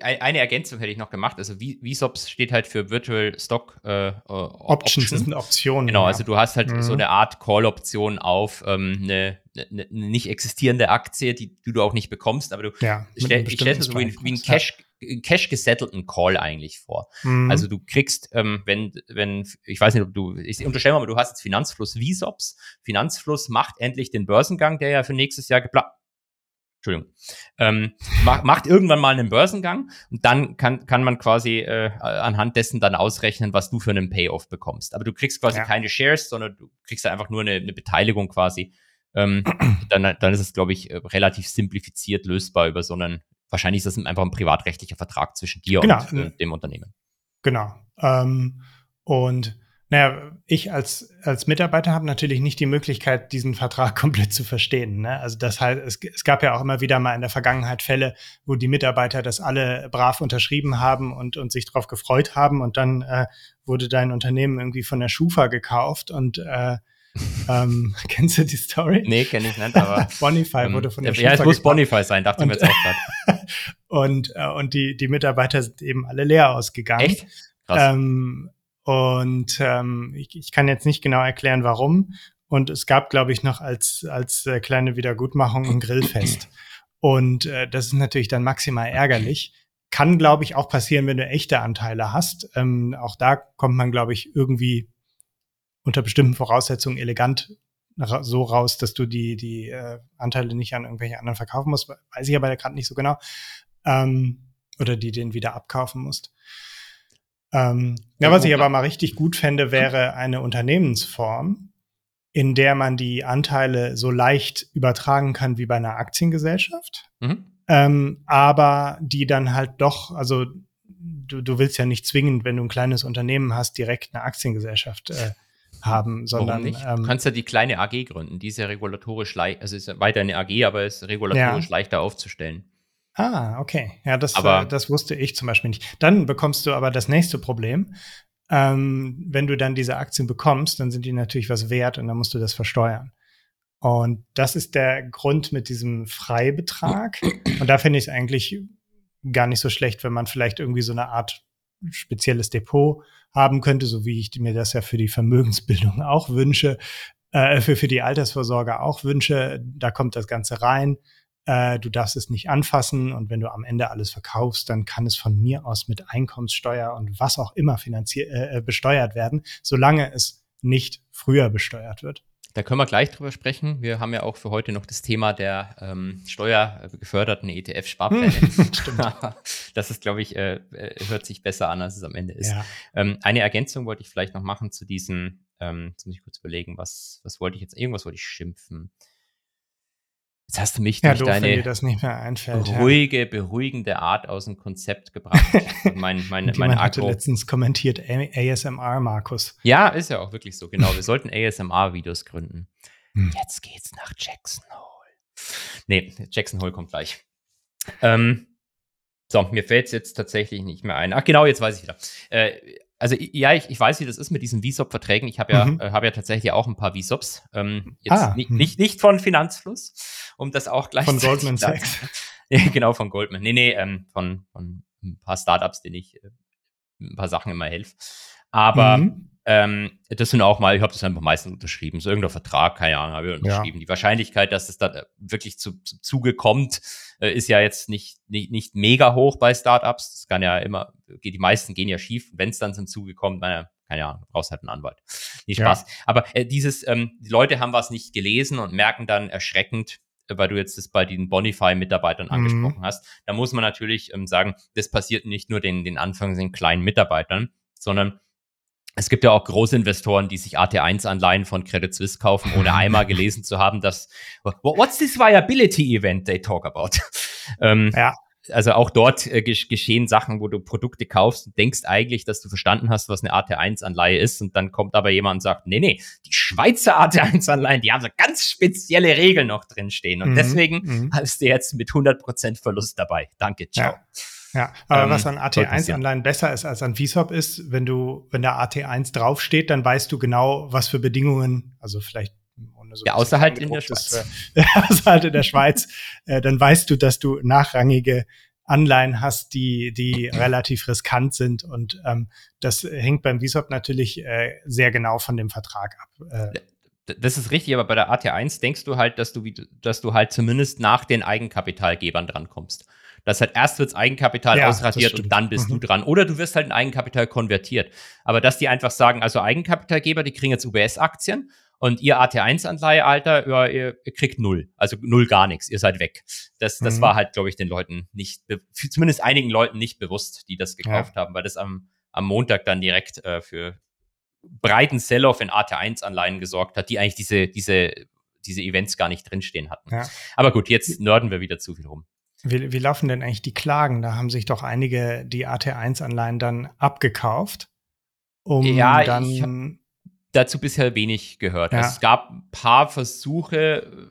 Eine Ergänzung hätte ich noch gemacht. Also VSOPs steht halt für Virtual Stock äh, Options. Options. Das sind Optionen. Genau, ja. also du hast halt mhm. so eine Art Call-Option auf ähm, eine, eine, eine, nicht existierende Aktie, die, die, du auch nicht bekommst, aber du ja, stell, ich stelle es so wie, wie ein Cash, Cash gesettelten Call eigentlich vor. Mhm. Also du kriegst, ähm, wenn, wenn, ich weiß nicht, ob du, ich unterstelle mal, du hast jetzt Finanzfluss VSOPs. Finanzfluss macht endlich den Börsengang, der ja für nächstes Jahr geplant Entschuldigung, ähm, macht, macht irgendwann mal einen Börsengang und dann kann, kann man quasi äh, anhand dessen dann ausrechnen, was du für einen Payoff bekommst. Aber du kriegst quasi ja. keine Shares, sondern du kriegst einfach nur eine, eine Beteiligung quasi. Ähm, <clears throat> dann, dann ist es, glaube ich, äh, relativ simplifiziert lösbar über so einen, wahrscheinlich ist das einfach ein privatrechtlicher Vertrag zwischen dir genau. und äh, dem Unternehmen. Genau. Ähm, und naja, ich als, als Mitarbeiter habe natürlich nicht die Möglichkeit, diesen Vertrag <laughs> komplett zu verstehen. Ne? Also das heißt, es, es gab ja auch immer wieder mal in der Vergangenheit Fälle, wo die Mitarbeiter das alle brav unterschrieben haben und, und sich darauf gefreut haben und dann äh, wurde dein Unternehmen irgendwie von der Schufa gekauft und äh, <laughs> ähm, <laughs> kennst du die Story? Nee, kenne ich nicht, aber. Bonify ähm, wurde von der ja, Schufa Ja, es muss Bonify sein, dachte ich mir jetzt auch gerade. und, äh, und die, die Mitarbeiter sind eben alle leer ausgegangen. Echt? Krass. Ähm, und ähm, ich, ich kann jetzt nicht genau erklären, warum. Und es gab, glaube ich, noch als, als äh, kleine Wiedergutmachung ein Grillfest. Und äh, das ist natürlich dann maximal ärgerlich. Kann, glaube ich, auch passieren, wenn du echte Anteile hast. Ähm, auch da kommt man, glaube ich, irgendwie unter bestimmten Voraussetzungen elegant ra so raus, dass du die, die äh, Anteile nicht an irgendwelche anderen verkaufen musst. Weiß ich aber gerade nicht so genau. Ähm, oder die den wieder abkaufen musst. Ähm, ja, was ich aber mal richtig gut fände, wäre eine Unternehmensform, in der man die Anteile so leicht übertragen kann wie bei einer Aktiengesellschaft. Mhm. Ähm, aber die dann halt doch, also du, du willst ja nicht zwingend, wenn du ein kleines Unternehmen hast, direkt eine Aktiengesellschaft äh, haben, sondern nicht? Ähm, du kannst ja die kleine AG gründen, die ist ja regulatorisch leicht, also ist weiter eine AG, aber ist regulatorisch ja. leichter aufzustellen. Ah, okay. Ja, das, aber, äh, das wusste ich zum Beispiel nicht. Dann bekommst du aber das nächste Problem. Ähm, wenn du dann diese Aktien bekommst, dann sind die natürlich was wert und dann musst du das versteuern. Und das ist der Grund mit diesem Freibetrag. Und da finde ich es eigentlich gar nicht so schlecht, wenn man vielleicht irgendwie so eine Art spezielles Depot haben könnte, so wie ich mir das ja für die Vermögensbildung auch wünsche, äh, für, für die Altersvorsorge auch wünsche. Da kommt das Ganze rein. Äh, du darfst es nicht anfassen und wenn du am Ende alles verkaufst, dann kann es von mir aus mit Einkommenssteuer und was auch immer finanziert äh, besteuert werden, solange es nicht früher besteuert wird. Da können wir gleich drüber sprechen. Wir haben ja auch für heute noch das Thema der ähm, steuergeförderten ETF-Sparpläne. <laughs> Stimmt. <laughs> das ist, glaube ich, äh, äh, hört sich besser an, als es am Ende ist. Ja. Ähm, eine Ergänzung wollte ich vielleicht noch machen zu diesen, ähm, jetzt muss ich kurz überlegen, was, was wollte ich jetzt, irgendwas wollte ich schimpfen. Jetzt hast du mich ja, durch doof, deine einfällt, ruhige, ja. beruhigende Art aus dem Konzept gebracht. <laughs> mein, mein, mein hatte letztens kommentiert ASMR, Markus. Ja, ist ja auch wirklich so. Genau, wir sollten ASMR-Videos gründen. Hm. Jetzt geht's nach Jackson Hole. Nee, Jackson Hole kommt gleich. Ähm, so, mir fällt es jetzt tatsächlich nicht mehr ein. Ach, genau, jetzt weiß ich wieder. Äh, also ja, ich, ich weiß, wie das ist mit diesen VSOP-Verträgen. Ich habe ja, mhm. äh, hab ja tatsächlich auch ein paar VSOPs. Ähm, jetzt ah, nicht, hm. nicht, nicht von Finanzfluss, um das auch gleich Von Goldman Sachs. <laughs> genau, von Goldman. Nee, nee, ähm, von, von ein paar Startups, denen ich äh, ein paar Sachen immer helfe. Aber mhm. Ähm, das sind auch mal, ich habe das einfach meistens unterschrieben. So irgendein Vertrag, keine Ahnung, habe ich unterschrieben. Ja. Die Wahrscheinlichkeit, dass es dann äh, wirklich zu, zu Zuge kommt, äh, ist ja jetzt nicht, nicht, nicht mega hoch bei Startups. Das kann ja immer, die meisten gehen ja schief. Wenn es dann zum Zuge kommt, naja, keine Ahnung, brauchst halt einen Anwalt. Nicht Spaß. Ja. Aber äh, dieses, ähm, die Leute haben was nicht gelesen und merken dann erschreckend, äh, weil du jetzt das bei den Bonify-Mitarbeitern mhm. angesprochen hast, da muss man natürlich ähm, sagen, das passiert nicht nur den, den Anfangs den kleinen Mitarbeitern, sondern es gibt ja auch Großinvestoren, die sich AT1-Anleihen von Credit Suisse kaufen, ohne <laughs> einmal gelesen zu haben, dass What's this viability event they talk about? <laughs> ähm, ja. Also auch dort äh, geschehen Sachen, wo du Produkte kaufst und denkst eigentlich, dass du verstanden hast, was eine AT1-Anleihe ist. Und dann kommt aber jemand und sagt, nee, nee, die Schweizer AT1-Anleihen, die haben so ganz spezielle Regeln noch drinstehen. Und mhm. deswegen mhm. hast du jetzt mit 100% Verlust dabei. Danke, ciao. Ja. Ja, aber ähm, was an AT1-Anleihen besser ist als an VSOP ist, wenn du, wenn da AT1 draufsteht, dann weißt du genau, was für Bedingungen, also vielleicht ohne so ja, <laughs> außer halt in der Schweiz. Für, außer halt in der Schweiz, äh, dann weißt du, dass du nachrangige Anleihen hast, die, die relativ riskant sind. Und ähm, das hängt beim VSOP natürlich äh, sehr genau von dem Vertrag ab. Äh, das ist richtig, aber bei der AT1 denkst du halt, dass du, dass du halt zumindest nach den Eigenkapitalgebern drankommst. Das halt erst wirds Eigenkapital ja, ausradiert und dann bist mhm. du dran. Oder du wirst halt in Eigenkapital konvertiert. Aber dass die einfach sagen, also Eigenkapitalgeber, die kriegen jetzt UBS-Aktien und ihr AT1-Anleihe, Alter, ja, ihr, ihr, kriegt null. Also null gar nichts. Ihr seid weg. Das, das mhm. war halt, glaube ich, den Leuten nicht, zumindest einigen Leuten nicht bewusst, die das gekauft ja. haben, weil das am, am Montag dann direkt äh, für breiten Sell-off in AT1-Anleihen gesorgt hat, die eigentlich diese, diese, diese Events gar nicht drinstehen hatten. Ja. Aber gut, jetzt nörden wir wieder zu viel rum. Wie, wie laufen denn eigentlich die Klagen? Da haben sich doch einige die AT1-Anleihen dann abgekauft, um ja, dann. Dazu bisher wenig gehört. Ja. Es gab ein paar Versuche,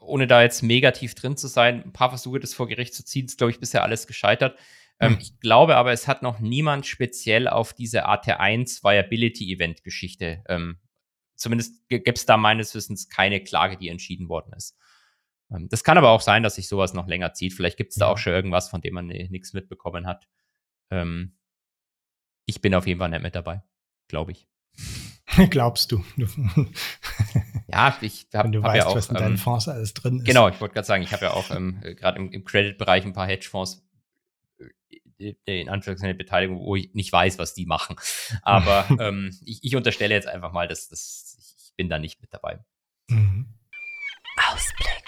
ohne da jetzt negativ drin zu sein, ein paar Versuche, das vor Gericht zu ziehen, ist, glaube ich, bisher alles gescheitert. Ähm, hm. Ich glaube aber, es hat noch niemand speziell auf diese AT1 Viability Event Geschichte. Ähm, zumindest gibt es da meines Wissens keine Klage, die entschieden worden ist. Ähm, das kann aber auch sein, dass sich sowas noch länger zieht. Vielleicht gibt es da auch schon irgendwas, von dem man nichts mitbekommen hat. Ähm, ich bin auf jeden Fall nicht mit dabei, glaube ich. <laughs> Glaubst du? <laughs> ja, ich habe hab weißt, ja auch. Was in deinen ähm, Fonds alles drin ist. Genau, ich wollte gerade sagen, ich habe ja auch ähm, gerade im, im Credit-Bereich ein paar Hedgefonds äh, in Anführungszeichen Beteiligung, wo ich nicht weiß, was die machen. <laughs> Aber ähm, ich, ich, unterstelle jetzt einfach mal, dass, dass ich bin da nicht mit dabei. Mhm. Ausblick.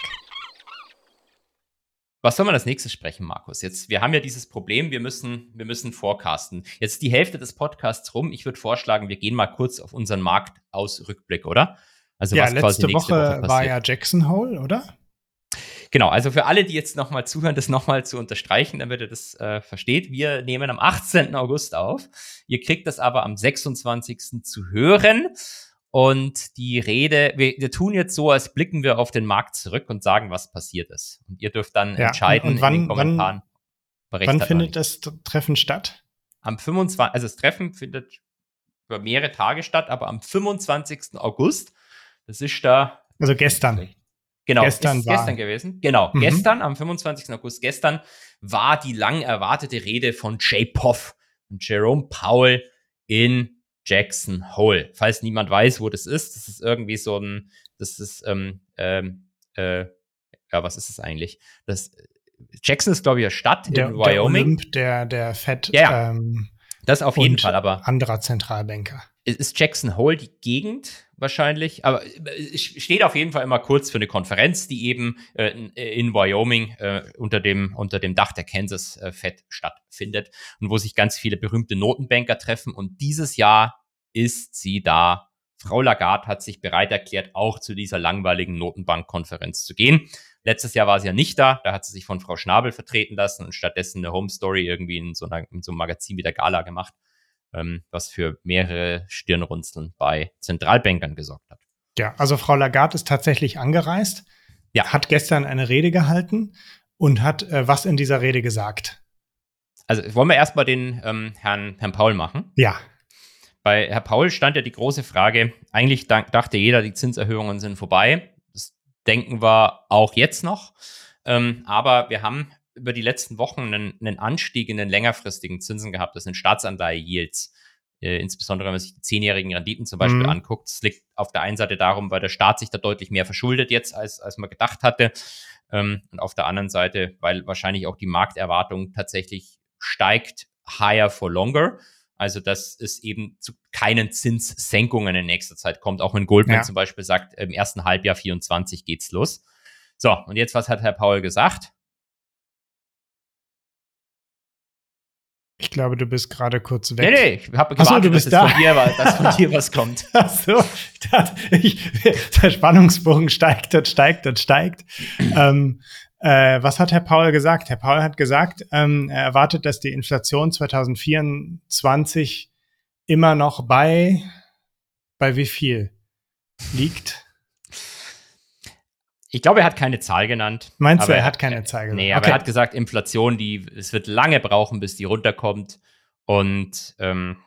Was soll man als nächstes sprechen, Markus? Jetzt, wir haben ja dieses Problem, wir müssen, wir müssen forecasten. Jetzt die Hälfte des Podcasts rum. Ich würde vorschlagen, wir gehen mal kurz auf unseren Marktausrückblick, oder? Also ja, was letzte quasi nächste Woche, Woche war ja Jackson Hole, oder? Genau, also für alle, die jetzt nochmal zuhören, das nochmal zu unterstreichen, damit ihr das äh, versteht. Wir nehmen am 18. August auf. Ihr kriegt das aber am 26. zu hören. Und die Rede, wir, wir, tun jetzt so, als blicken wir auf den Markt zurück und sagen, was passiert ist. Und ihr dürft dann ja, entscheiden und wann, in den Kommentaren. Wann, wann findet das Treffen statt? Am 25. Also das Treffen findet über mehrere Tage statt, aber am 25. August. Das ist da. Also gestern. Genau, gestern, ist war. gestern gewesen. Genau, mhm. gestern, am 25. August gestern, war die lang erwartete Rede von Jay Poff und Jerome Powell in Jackson Hole. Falls niemand weiß, wo das ist, das ist irgendwie so ein, das ist, ähm, ähm, äh, ja, was ist das eigentlich? Das, Jackson ist, glaube ich, eine Stadt der, in Wyoming. Der Olymp, der, der Fett. Ja, ähm, das auf jeden Fall, aber. Anderer Zentralbanker. Ist Jackson Hole die Gegend wahrscheinlich? Aber es äh, steht auf jeden Fall immer kurz für eine Konferenz, die eben äh, in Wyoming äh, unter, dem, unter dem Dach der Kansas äh, Fed stattfindet und wo sich ganz viele berühmte Notenbanker treffen. Und dieses Jahr ist sie da. Frau Lagarde hat sich bereit erklärt, auch zu dieser langweiligen Notenbankkonferenz zu gehen. Letztes Jahr war sie ja nicht da, da hat sie sich von Frau Schnabel vertreten lassen und stattdessen eine Home Story irgendwie in so, einer, in so einem Magazin wie der Gala gemacht ähm, was für mehrere Stirnrunzeln bei Zentralbankern gesorgt hat. Ja, also Frau Lagarde ist tatsächlich angereist, ja. hat gestern eine Rede gehalten und hat äh, was in dieser Rede gesagt. Also wollen wir erstmal den ähm, Herrn, Herrn Paul machen? Ja. Bei Herr Paul stand ja die große Frage, eigentlich dachte jeder, die Zinserhöhungen sind vorbei. Das denken wir auch jetzt noch. Ähm, aber wir haben über die letzten Wochen einen, einen Anstieg in den längerfristigen Zinsen gehabt. Das sind Staatsanleihe-Yields. Äh, insbesondere wenn man sich die zehnjährigen Renditen zum Beispiel mhm. anguckt. Es liegt auf der einen Seite darum, weil der Staat sich da deutlich mehr verschuldet jetzt, als, als man gedacht hatte. Ähm, und auf der anderen Seite, weil wahrscheinlich auch die Markterwartung tatsächlich steigt, higher for longer. Also, dass es eben zu keinen Zinssenkungen in nächster Zeit kommt. Auch wenn Goldman ja. zum Beispiel sagt, im ersten Halbjahr 24 geht's los. So, und jetzt, was hat Herr Paul gesagt? Ich glaube, du bist gerade kurz weg. Nee, nee, ich habe gewartet, so, du bist dass, da. Von dir, <laughs> dass von dir was kommt. Ach so, ich dachte, ich, der Spannungsbogen steigt und steigt und steigt. ähm, äh, was hat Herr Paul gesagt? Herr Paul hat gesagt, ähm, er erwartet, dass die Inflation 2024 immer noch bei, bei wie viel liegt? Ich glaube, er hat keine Zahl genannt. Meinst du, er hat keine Zahl genannt? Nee, aber okay. er hat gesagt, Inflation, die, es wird lange brauchen, bis die runterkommt. Und ähm,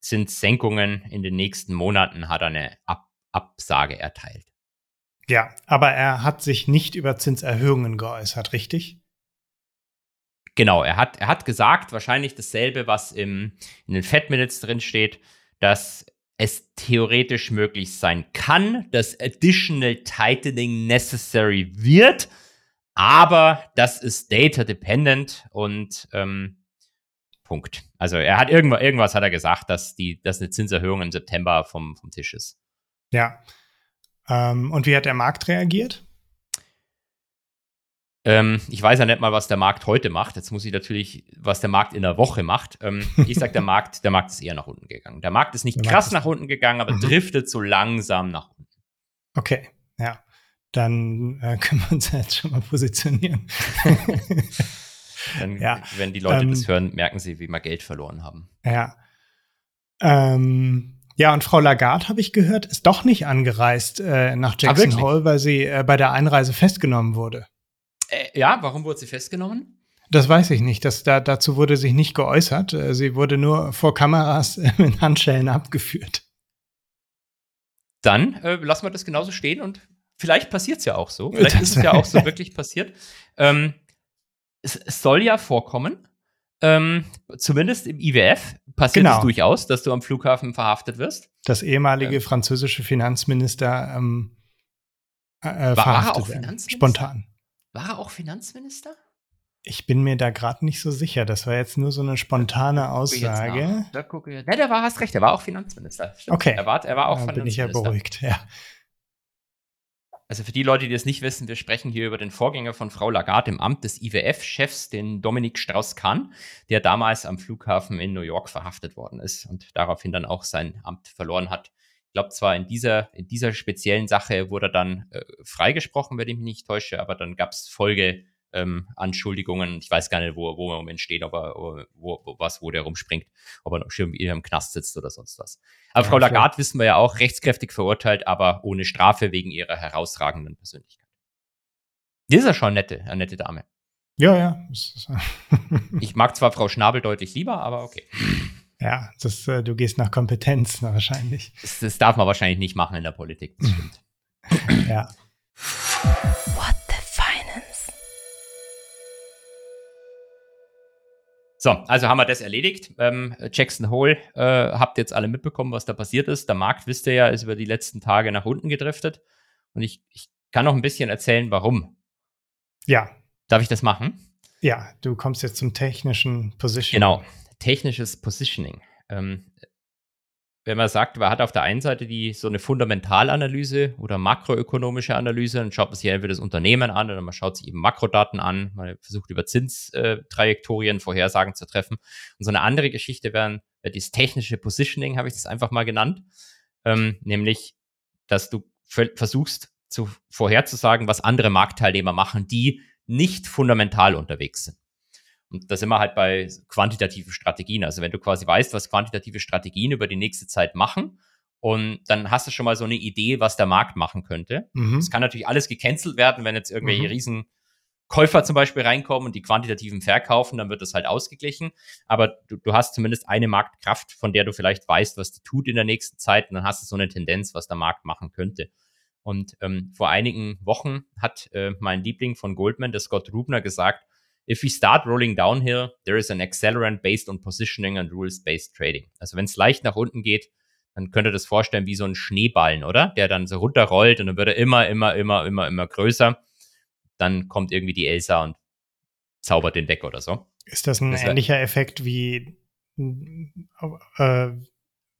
Zinssenkungen in den nächsten Monaten hat er eine Ab Absage erteilt. Ja, aber er hat sich nicht über Zinserhöhungen geäußert, richtig? Genau, er hat, er hat gesagt, wahrscheinlich dasselbe, was im, in den Fed Minutes drin steht, dass es theoretisch möglich sein kann, dass Additional Tightening necessary wird, aber das ist data dependent und ähm, Punkt. Also er hat irgendwas, irgendwas hat er gesagt, dass die, dass eine Zinserhöhung im September vom, vom Tisch ist. Ja. Ähm, und wie hat der Markt reagiert? Ähm, ich weiß ja nicht mal, was der Markt heute macht. Jetzt muss ich natürlich, was der Markt in der Woche macht. Ähm, ich sage, der Markt, der Markt ist eher nach unten gegangen. Der Markt ist nicht der krass nach unten gegangen, aber mhm. driftet so langsam nach unten. Okay, ja. Dann äh, <laughs> können wir uns jetzt schon mal positionieren. <laughs> Dann, ja. Wenn die Leute ähm, das hören, merken sie, wie wir Geld verloren haben. Ja. Ähm, ja, und Frau Lagarde, habe ich gehört, ist doch nicht angereist äh, nach ah, Jackson ah, Hole, weil sie äh, bei der Einreise festgenommen wurde. Äh, ja, warum wurde sie festgenommen? Das weiß ich nicht. Das, da, dazu wurde sich nicht geäußert. Äh, sie wurde nur vor Kameras <laughs> in Handschellen abgeführt. Dann äh, lassen wir das genauso stehen und vielleicht passiert es ja auch so. <laughs> Vielleicht das ist es ja auch so <laughs> wirklich passiert. Ähm, es, es, soll ja vorkommen, ähm, zumindest im IWF passiert genau. es durchaus, dass du am Flughafen verhaftet wirst. Das ehemalige ähm, französische Finanzminister ähm, äh, war verhaftet er auch Finanzminister? Spontan. War er auch Finanzminister? Ich bin mir da gerade nicht so sicher. Das war jetzt nur so eine spontane Aussage. Da gucke ich. Ja, der war, hast recht, der war auch Finanzminister. Stimmt. Okay. Er war, er war auch da Finanzminister. Bin ich ja beruhigt, ja. Also für die Leute, die es nicht wissen, wir sprechen hier über den Vorgänger von Frau Lagarde im Amt des IWF-Chefs, den Dominik Strauss-Kahn, der damals am Flughafen in New York verhaftet worden ist und daraufhin dann auch sein Amt verloren hat Ich glaube zwar in dieser, in dieser speziellen Sache wurde er dann äh, freigesprochen, wenn ich mich nicht täusche, aber dann gab es Folge ähm, Anschuldigungen. Ich weiß gar nicht, wo, wo er im Moment steht, aber wo, wo, was, wo der rumspringt, ob er noch schön im Knast sitzt oder sonst was. Aber ja, Frau Lagarde klar. wissen wir ja auch, rechtskräftig verurteilt, aber ohne Strafe wegen ihrer herausragenden Persönlichkeit. Die ist ja schon nette, eine nette Dame. Ja, ja. ich mag zwar Frau Schnabel deutlich lieber, aber okay. Ja, das, äh, du gehst nach Kompetenz wahrscheinlich. Das, das, darf man wahrscheinlich nicht machen in der Politik, das stimmt. <clears throat> ja. What the Finance? So, also haben wir das erledigt. Ähm, Jackson Hole, äh, habt jetzt alle mitbekommen, was da passiert ist. Der Markt, wisst ihr ja, ist über die letzten Tage nach unten gedriftet. Und ich, ich kann noch ein bisschen erzählen, warum. Ja, Darf ich das machen? Ja, du kommst jetzt zum technischen Positioning. Genau, technisches Positioning. Ähm, wenn man sagt, man hat auf der einen Seite die so eine Fundamentalanalyse oder makroökonomische Analyse, dann schaut man sich entweder das Unternehmen an oder man schaut sich eben Makrodaten an, man versucht über Zinstrajektorien Vorhersagen zu treffen. Und so eine andere Geschichte wäre wär dieses technische Positioning, habe ich das einfach mal genannt, ähm, nämlich, dass du versuchst zu vorherzusagen, was andere Marktteilnehmer machen, die nicht fundamental unterwegs sind. Und da sind wir halt bei quantitativen Strategien. Also wenn du quasi weißt, was quantitative Strategien über die nächste Zeit machen, und dann hast du schon mal so eine Idee, was der Markt machen könnte. Es mhm. kann natürlich alles gecancelt werden, wenn jetzt irgendwelche mhm. riesen Käufer zum Beispiel reinkommen und die quantitativen verkaufen, dann wird das halt ausgeglichen. Aber du, du hast zumindest eine Marktkraft, von der du vielleicht weißt, was die tut in der nächsten Zeit. Und dann hast du so eine Tendenz, was der Markt machen könnte. Und ähm, vor einigen Wochen hat äh, mein Liebling von Goldman, der Scott Rubner, gesagt, if we start rolling downhill, there is an accelerant based on positioning and rules-based trading. Also wenn es leicht nach unten geht, dann könnt ihr das vorstellen wie so ein Schneeballen, oder? Der dann so runterrollt und dann wird er immer, immer, immer, immer, immer größer. Dann kommt irgendwie die Elsa und zaubert den weg oder so. Ist das ein das ähnlicher Effekt wie äh,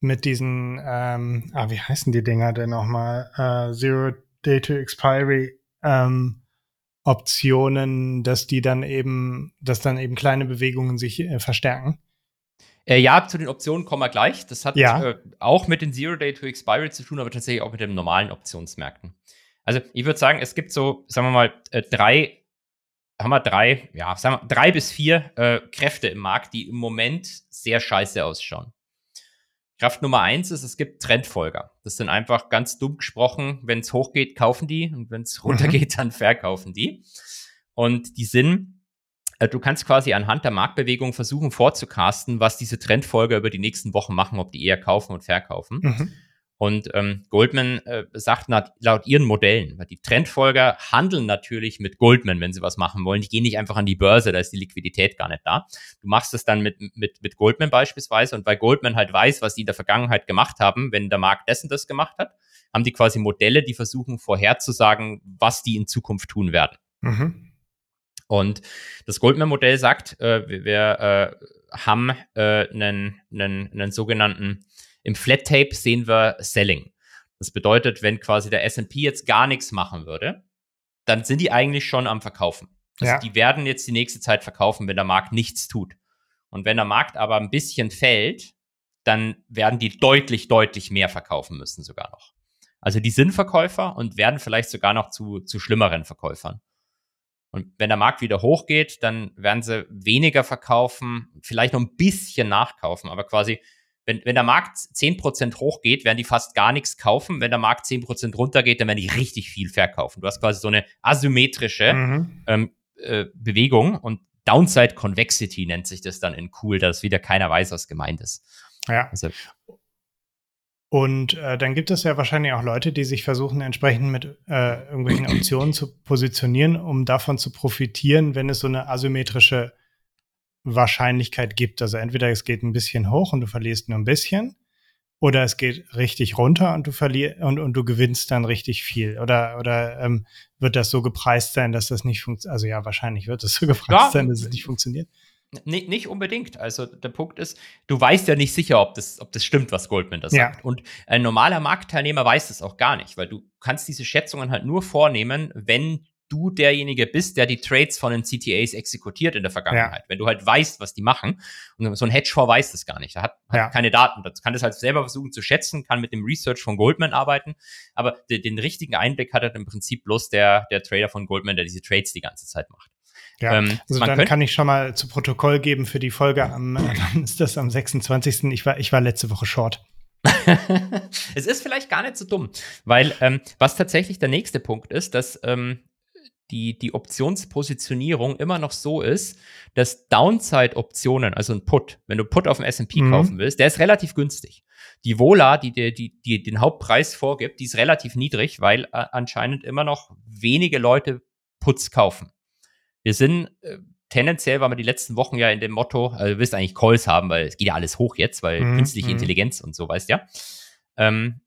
mit diesen, ähm, ah, wie heißen die Dinger denn nochmal? Äh, Zero Day to Expiry ähm, Optionen, dass die dann eben, dass dann eben kleine Bewegungen sich äh, verstärken? Äh, ja, zu den Optionen kommen wir gleich. Das hat ja. äh, auch mit den Zero Day to Expiry zu tun, aber tatsächlich auch mit den normalen Optionsmärkten. Also ich würde sagen, es gibt so, sagen wir mal, äh, drei, haben wir drei, ja, sagen wir drei bis vier äh, Kräfte im Markt, die im Moment sehr scheiße ausschauen. Kraft Nummer eins ist, es gibt Trendfolger. Das sind einfach ganz dumm gesprochen, wenn es hochgeht, kaufen die und wenn es mhm. runtergeht, dann verkaufen die. Und die sind, äh, du kannst quasi anhand der Marktbewegung versuchen vorzucasten, was diese Trendfolger über die nächsten Wochen machen, ob die eher kaufen und verkaufen. Mhm. Und ähm, Goldman äh, sagt laut, laut ihren Modellen, weil die Trendfolger handeln natürlich mit Goldman, wenn sie was machen wollen. Die gehen nicht einfach an die Börse, da ist die Liquidität gar nicht da. Du machst es dann mit, mit, mit Goldman beispielsweise und weil Goldman halt weiß, was die in der Vergangenheit gemacht haben, wenn der Markt dessen das gemacht hat, haben die quasi Modelle, die versuchen vorherzusagen, was die in Zukunft tun werden. Mhm. Und das Goldman-Modell sagt, äh, wir, wir äh, haben äh, einen, einen, einen sogenannten im Flat Tape sehen wir Selling. Das bedeutet, wenn quasi der S&P jetzt gar nichts machen würde, dann sind die eigentlich schon am Verkaufen. Also ja. die werden jetzt die nächste Zeit verkaufen, wenn der Markt nichts tut. Und wenn der Markt aber ein bisschen fällt, dann werden die deutlich, deutlich mehr verkaufen müssen sogar noch. Also die sind Verkäufer und werden vielleicht sogar noch zu, zu schlimmeren Verkäufern. Und wenn der Markt wieder hochgeht, dann werden sie weniger verkaufen, vielleicht noch ein bisschen nachkaufen, aber quasi wenn, wenn der Markt 10% hochgeht, werden die fast gar nichts kaufen. Wenn der Markt 10% runtergeht, dann werden die richtig viel verkaufen. Du hast quasi so eine asymmetrische mhm. ähm, äh, Bewegung und Downside Convexity nennt sich das dann in cool, dass wieder keiner weiß, was gemeint ist. Ja. Also, und äh, dann gibt es ja wahrscheinlich auch Leute, die sich versuchen, entsprechend mit äh, irgendwelchen Optionen zu positionieren, um davon zu profitieren, wenn es so eine asymmetrische Wahrscheinlichkeit gibt. Also entweder es geht ein bisschen hoch und du verlierst nur ein bisschen, oder es geht richtig runter und du verlierst und, und du gewinnst dann richtig viel. Oder, oder ähm, wird das so gepreist sein, dass das nicht funktioniert? Also ja, wahrscheinlich wird es so gepreist ja, sein, dass es nicht funktioniert. Nee, nicht unbedingt. Also der Punkt ist, du weißt ja nicht sicher, ob das, ob das stimmt, was Goldman da sagt. Ja. Und ein normaler Marktteilnehmer weiß das auch gar nicht, weil du kannst diese Schätzungen halt nur vornehmen, wenn du derjenige bist, der die Trades von den CTAs exekutiert in der Vergangenheit. Ja. Wenn du halt weißt, was die machen. Und so ein Hedgefonds weiß das gar nicht. Er hat, hat ja. keine Daten. Das kann das halt selber versuchen zu schätzen, kann mit dem Research von Goldman arbeiten. Aber den, den richtigen Einblick hat er im Prinzip bloß der, der Trader von Goldman, der diese Trades die ganze Zeit macht. Ja, ähm, also dann kann ich schon mal zu Protokoll geben für die Folge am, dann ist das am 26. Ich war, ich war letzte Woche short. <laughs> es ist vielleicht gar nicht so dumm, weil ähm, was tatsächlich der nächste Punkt ist, dass ähm, die, die Optionspositionierung immer noch so ist, dass Downside-Optionen, also ein Put, wenn du Put auf dem S&P mhm. kaufen willst, der ist relativ günstig. Die Vola, die, die, die, die den Hauptpreis vorgibt, die ist relativ niedrig, weil äh, anscheinend immer noch wenige Leute Puts kaufen. Wir sind äh, tendenziell, weil wir die letzten Wochen ja in dem Motto, also du willst eigentlich Calls haben, weil es geht ja alles hoch jetzt, weil mhm. künstliche mhm. Intelligenz und so, weißt ja. Ähm,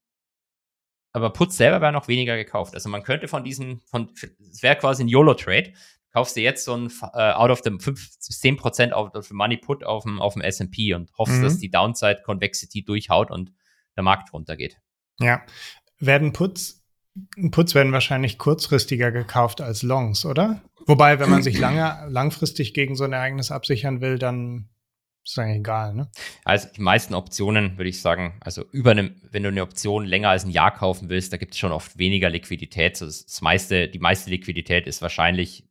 aber Puts selber wäre noch weniger gekauft. Also man könnte von diesen, von, es wäre quasi ein YOLO-Trade. Kaufst du jetzt so ein äh, out of the 5 10% auf, auf Money Put auf dem, auf dem S&P und hoffst, mhm. dass die Downside Convexity durchhaut und der Markt runtergeht. Ja. Werden Puts Puts werden wahrscheinlich kurzfristiger gekauft als Longs, oder? Wobei, wenn man sich lange, langfristig gegen so ein Ereignis absichern will, dann ist eigentlich egal, ne? Also die meisten Optionen würde ich sagen, also über eine, wenn du eine Option länger als ein Jahr kaufen willst, da gibt es schon oft weniger Liquidität. Das, das meiste, die meiste Liquidität ist wahrscheinlich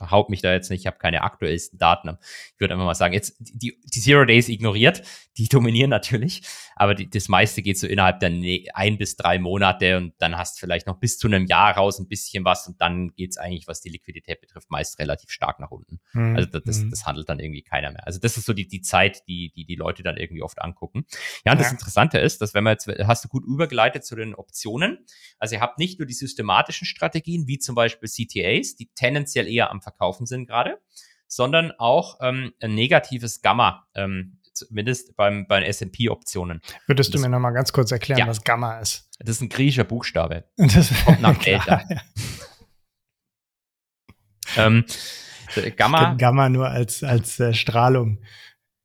behaupte mich da jetzt nicht, ich habe keine aktuellsten Daten. Ich würde einfach mal sagen, jetzt die, die Zero Days ignoriert, die <laughs> dominieren natürlich, aber die, das meiste geht so innerhalb der ne ein bis drei Monate und dann hast du vielleicht noch bis zu einem Jahr raus ein bisschen was und dann geht's eigentlich, was die Liquidität betrifft, meist relativ stark nach unten. Mhm. Also das, das, mhm. das, handelt dann irgendwie keiner mehr. Also das ist so die, die Zeit, die, die die Leute dann irgendwie oft angucken. Ja, und ja. das Interessante ist, dass wenn man jetzt, hast du gut übergeleitet zu den Optionen, also ihr habt nicht nur die systematischen Strategien, wie zum Beispiel CTAs, die tendenziell eher am Verkaufen sind gerade, sondern auch ähm, ein negatives Gamma, ähm, zumindest beim, bei S&P-Optionen. Würdest das, du mir noch mal ganz kurz erklären, ja, was Gamma ist? Das ist ein griechischer Buchstabe. <laughs> Das kommt nach Delta. <laughs> ähm, Gamma. Gamma nur als, als äh, Strahlung.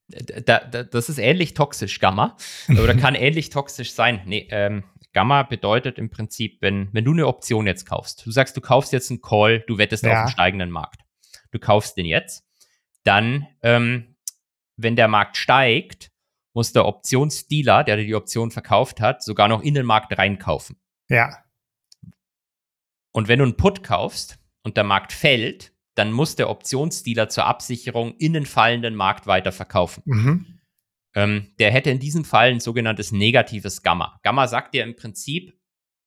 Da, da, das ist ähnlich toxisch, Gamma. Oder <laughs> kann ähnlich toxisch sein. Nee, ähm, Gamma bedeutet im Prinzip, wenn, wenn du eine Option jetzt kaufst, du sagst, du kaufst jetzt einen Call, du wettest ja. auf einen steigenden Markt. Du kaufst den jetzt, dann, ähm, wenn der Markt steigt, muss der Optionsdealer, der dir die Option verkauft hat, sogar noch in den Markt reinkaufen. Ja. Und wenn du einen Put kaufst und der Markt fällt, dann muss der Optionsdealer zur Absicherung in den fallenden Markt weiter verkaufen. Mhm. Ähm, der hätte in diesem Fall ein sogenanntes negatives Gamma. Gamma sagt dir im Prinzip,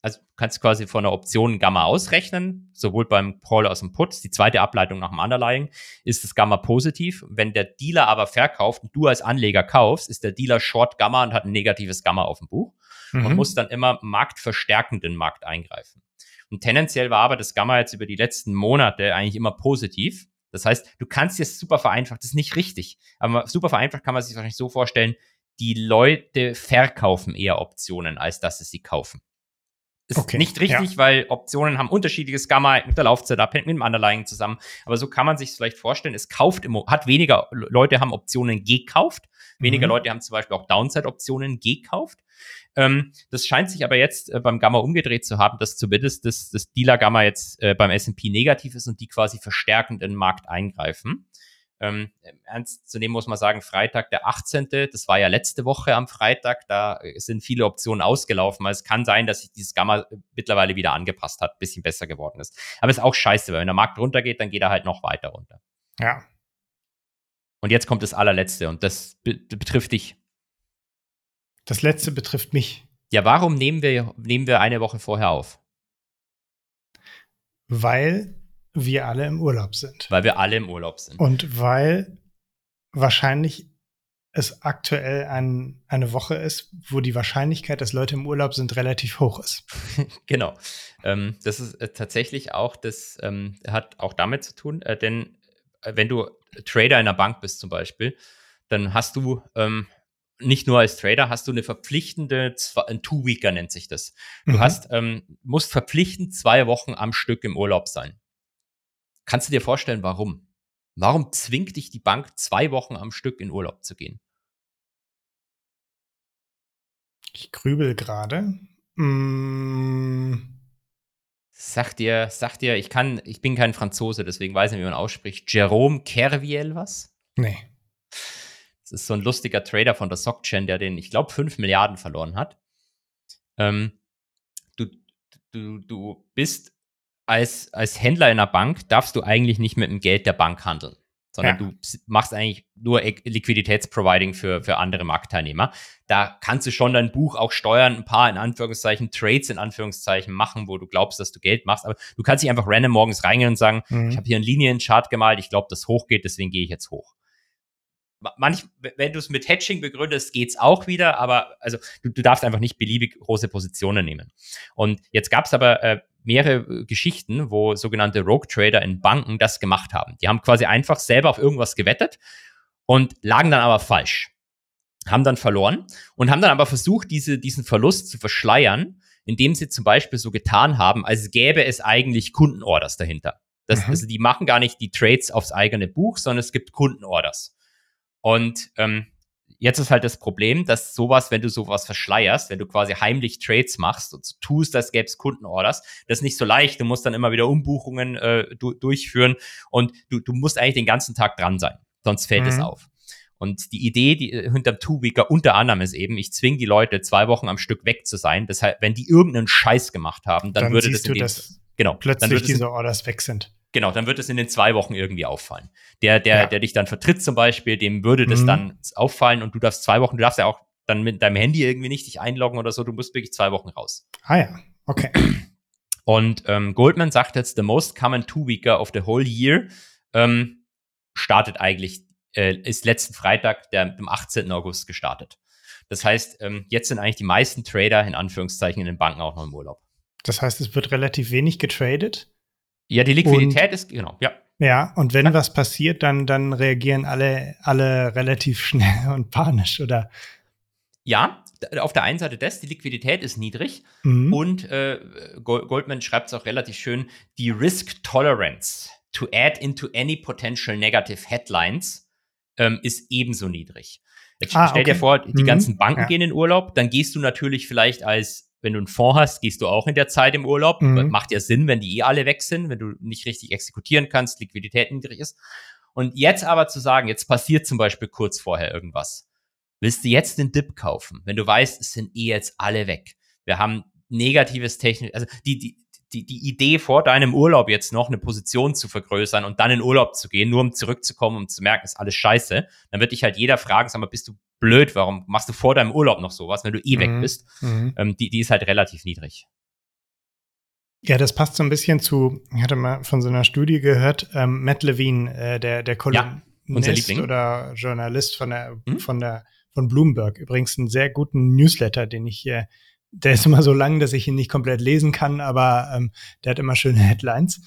also kannst quasi von der Option Gamma ausrechnen, sowohl beim Call aus dem Put, die zweite Ableitung nach dem Underlying, ist das Gamma positiv. Wenn der Dealer aber verkauft und du als Anleger kaufst, ist der Dealer Short Gamma und hat ein negatives Gamma auf dem Buch mhm. und muss dann immer marktverstärkend in den Markt eingreifen. Und tendenziell war aber das Gamma jetzt über die letzten Monate eigentlich immer positiv. Das heißt, du kannst dir super vereinfacht, das ist nicht richtig, aber super vereinfacht kann man sich wahrscheinlich so vorstellen, die Leute verkaufen eher Optionen, als dass sie sie kaufen. Ist okay, nicht richtig, ja. weil Optionen haben unterschiedliches Gamma mit der Laufzeit abhängt mit dem Underlying zusammen. Aber so kann man sich vielleicht vorstellen. Es kauft immer, hat weniger Leute haben Optionen gekauft. Weniger mhm. Leute haben zum Beispiel auch Downside-Optionen gekauft. Ähm, das scheint sich aber jetzt äh, beim Gamma umgedreht zu haben, dass zumindest das, das Dealer-Gamma jetzt äh, beim S&P negativ ist und die quasi verstärkend in den Markt eingreifen. Ähm, ernst zu nehmen muss man sagen, Freitag der 18., das war ja letzte Woche am Freitag, da sind viele Optionen ausgelaufen. Also es kann sein, dass sich dieses Gamma mittlerweile wieder angepasst hat, bisschen besser geworden ist. Aber ist auch scheiße, weil wenn der Markt runtergeht, dann geht er halt noch weiter runter. Ja. Und jetzt kommt das allerletzte und das be betrifft dich. Das letzte betrifft mich. Ja, warum nehmen wir, nehmen wir eine Woche vorher auf? Weil wir alle im Urlaub sind. Weil wir alle im Urlaub sind. Und weil wahrscheinlich es aktuell ein, eine Woche ist, wo die Wahrscheinlichkeit, dass Leute im Urlaub sind, relativ hoch ist. <laughs> genau. Ähm, das ist äh, tatsächlich auch, das ähm, hat auch damit zu tun, äh, denn äh, wenn du Trader in einer Bank bist zum Beispiel, dann hast du ähm, nicht nur als Trader hast du eine verpflichtende, ein Two-Weeker nennt sich das. Du mhm. hast, ähm, musst verpflichtend zwei Wochen am Stück im Urlaub sein. Kannst du dir vorstellen, warum? Warum zwingt dich die Bank, zwei Wochen am Stück in Urlaub zu gehen? Ich grübel gerade. Mm. Sagt dir, sagt dir, ich kann, ich bin kein Franzose, deswegen weiß ich nicht, wie man ausspricht. Jerome Kerviel was? Nee. Das ist so ein lustiger Trader von der SocChain, der den, ich glaube, 5 Milliarden verloren hat. Ähm, du, du, du bist als, als Händler in einer Bank, darfst du eigentlich nicht mit dem Geld der Bank handeln sondern ja. du machst eigentlich nur Liquiditätsproviding für, für andere Marktteilnehmer. Da kannst du schon dein Buch auch steuern, ein paar in Anführungszeichen Trades in Anführungszeichen machen, wo du glaubst, dass du Geld machst. Aber du kannst nicht einfach random morgens reingehen und sagen, mhm. ich habe hier einen Linienchart gemalt, ich glaube, das hochgeht, deswegen gehe ich jetzt hoch. Manch, wenn du es mit Hedging begründest, geht's auch wieder, aber also du, du darfst einfach nicht beliebig große Positionen nehmen. Und jetzt gab es aber äh, mehrere äh, Geschichten, wo sogenannte Rogue Trader in Banken das gemacht haben. Die haben quasi einfach selber auf irgendwas gewettet und lagen dann aber falsch. Haben dann verloren und haben dann aber versucht, diese, diesen Verlust zu verschleiern, indem sie zum Beispiel so getan haben, als gäbe es eigentlich Kundenorders dahinter. Das, mhm. Also die machen gar nicht die Trades aufs eigene Buch, sondern es gibt Kundenorders. Und ähm, jetzt ist halt das Problem, dass sowas, wenn du sowas verschleierst, wenn du quasi heimlich Trades machst und tust, als gäbe es Kundenorders, das ist nicht so leicht. Du musst dann immer wieder Umbuchungen äh, du durchführen und du, du musst eigentlich den ganzen Tag dran sein, sonst fällt mhm. es auf. Und die Idee, die äh, hinterm Two-Weeker unter anderem ist eben, ich zwinge die Leute zwei Wochen am Stück weg zu sein. Deshalb, wenn die irgendeinen Scheiß gemacht haben, dann, dann würde das, in du, dass genau, plötzlich diese Orders weg sind. Genau, dann wird es in den zwei Wochen irgendwie auffallen. Der, der, ja. der dich dann vertritt zum Beispiel, dem würde das mhm. dann auffallen und du darfst zwei Wochen, du darfst ja auch dann mit deinem Handy irgendwie nicht dich einloggen oder so, du musst wirklich zwei Wochen raus. Ah ja, okay. Und ähm, Goldman sagt jetzt, the most common two-weeker of the whole year ähm, startet eigentlich, äh, ist letzten Freitag, der, dem 18. August gestartet. Das heißt, ähm, jetzt sind eigentlich die meisten Trader in Anführungszeichen in den Banken auch noch im Urlaub. Das heißt, es wird relativ wenig getradet? Ja, die Liquidität und, ist, genau, ja. Ja, und wenn ja. was passiert, dann, dann reagieren alle, alle relativ <laughs> schnell und panisch, oder? Ja, auf der einen Seite das, die Liquidität ist niedrig mhm. und äh, Goldman schreibt es auch relativ schön, die Risk Tolerance to add into any potential negative headlines ähm, ist ebenso niedrig. Jetzt ah, stell okay. dir vor, die mhm. ganzen Banken ja. gehen in Urlaub, dann gehst du natürlich vielleicht als wenn du einen Fonds hast, gehst du auch in der Zeit im Urlaub. Mhm. Macht ja Sinn, wenn die eh alle weg sind, wenn du nicht richtig exekutieren kannst, Liquidität niedrig ist. Und jetzt aber zu sagen, jetzt passiert zum Beispiel kurz vorher irgendwas. Willst du jetzt den Dip kaufen, wenn du weißt, es sind eh jetzt alle weg? Wir haben negatives Technik, also die, die, die, die Idee vor deinem Urlaub jetzt noch eine Position zu vergrößern und dann in Urlaub zu gehen, nur um zurückzukommen, um zu merken, ist alles scheiße, dann wird dich halt jeder fragen, sag mal, bist du blöd, warum machst du vor deinem Urlaub noch sowas, wenn du eh mhm. weg bist? Mhm. Ähm, die, die ist halt relativ niedrig. Ja, das passt so ein bisschen zu, ich hatte mal von so einer Studie gehört, ähm, Matt Levine, äh, der, der Kolumnist ja, oder Journalist von der, mhm. von der, von Bloomberg. Übrigens einen sehr guten Newsletter, den ich hier, der ist immer so lang, dass ich ihn nicht komplett lesen kann, aber ähm, der hat immer schöne <laughs> Headlines.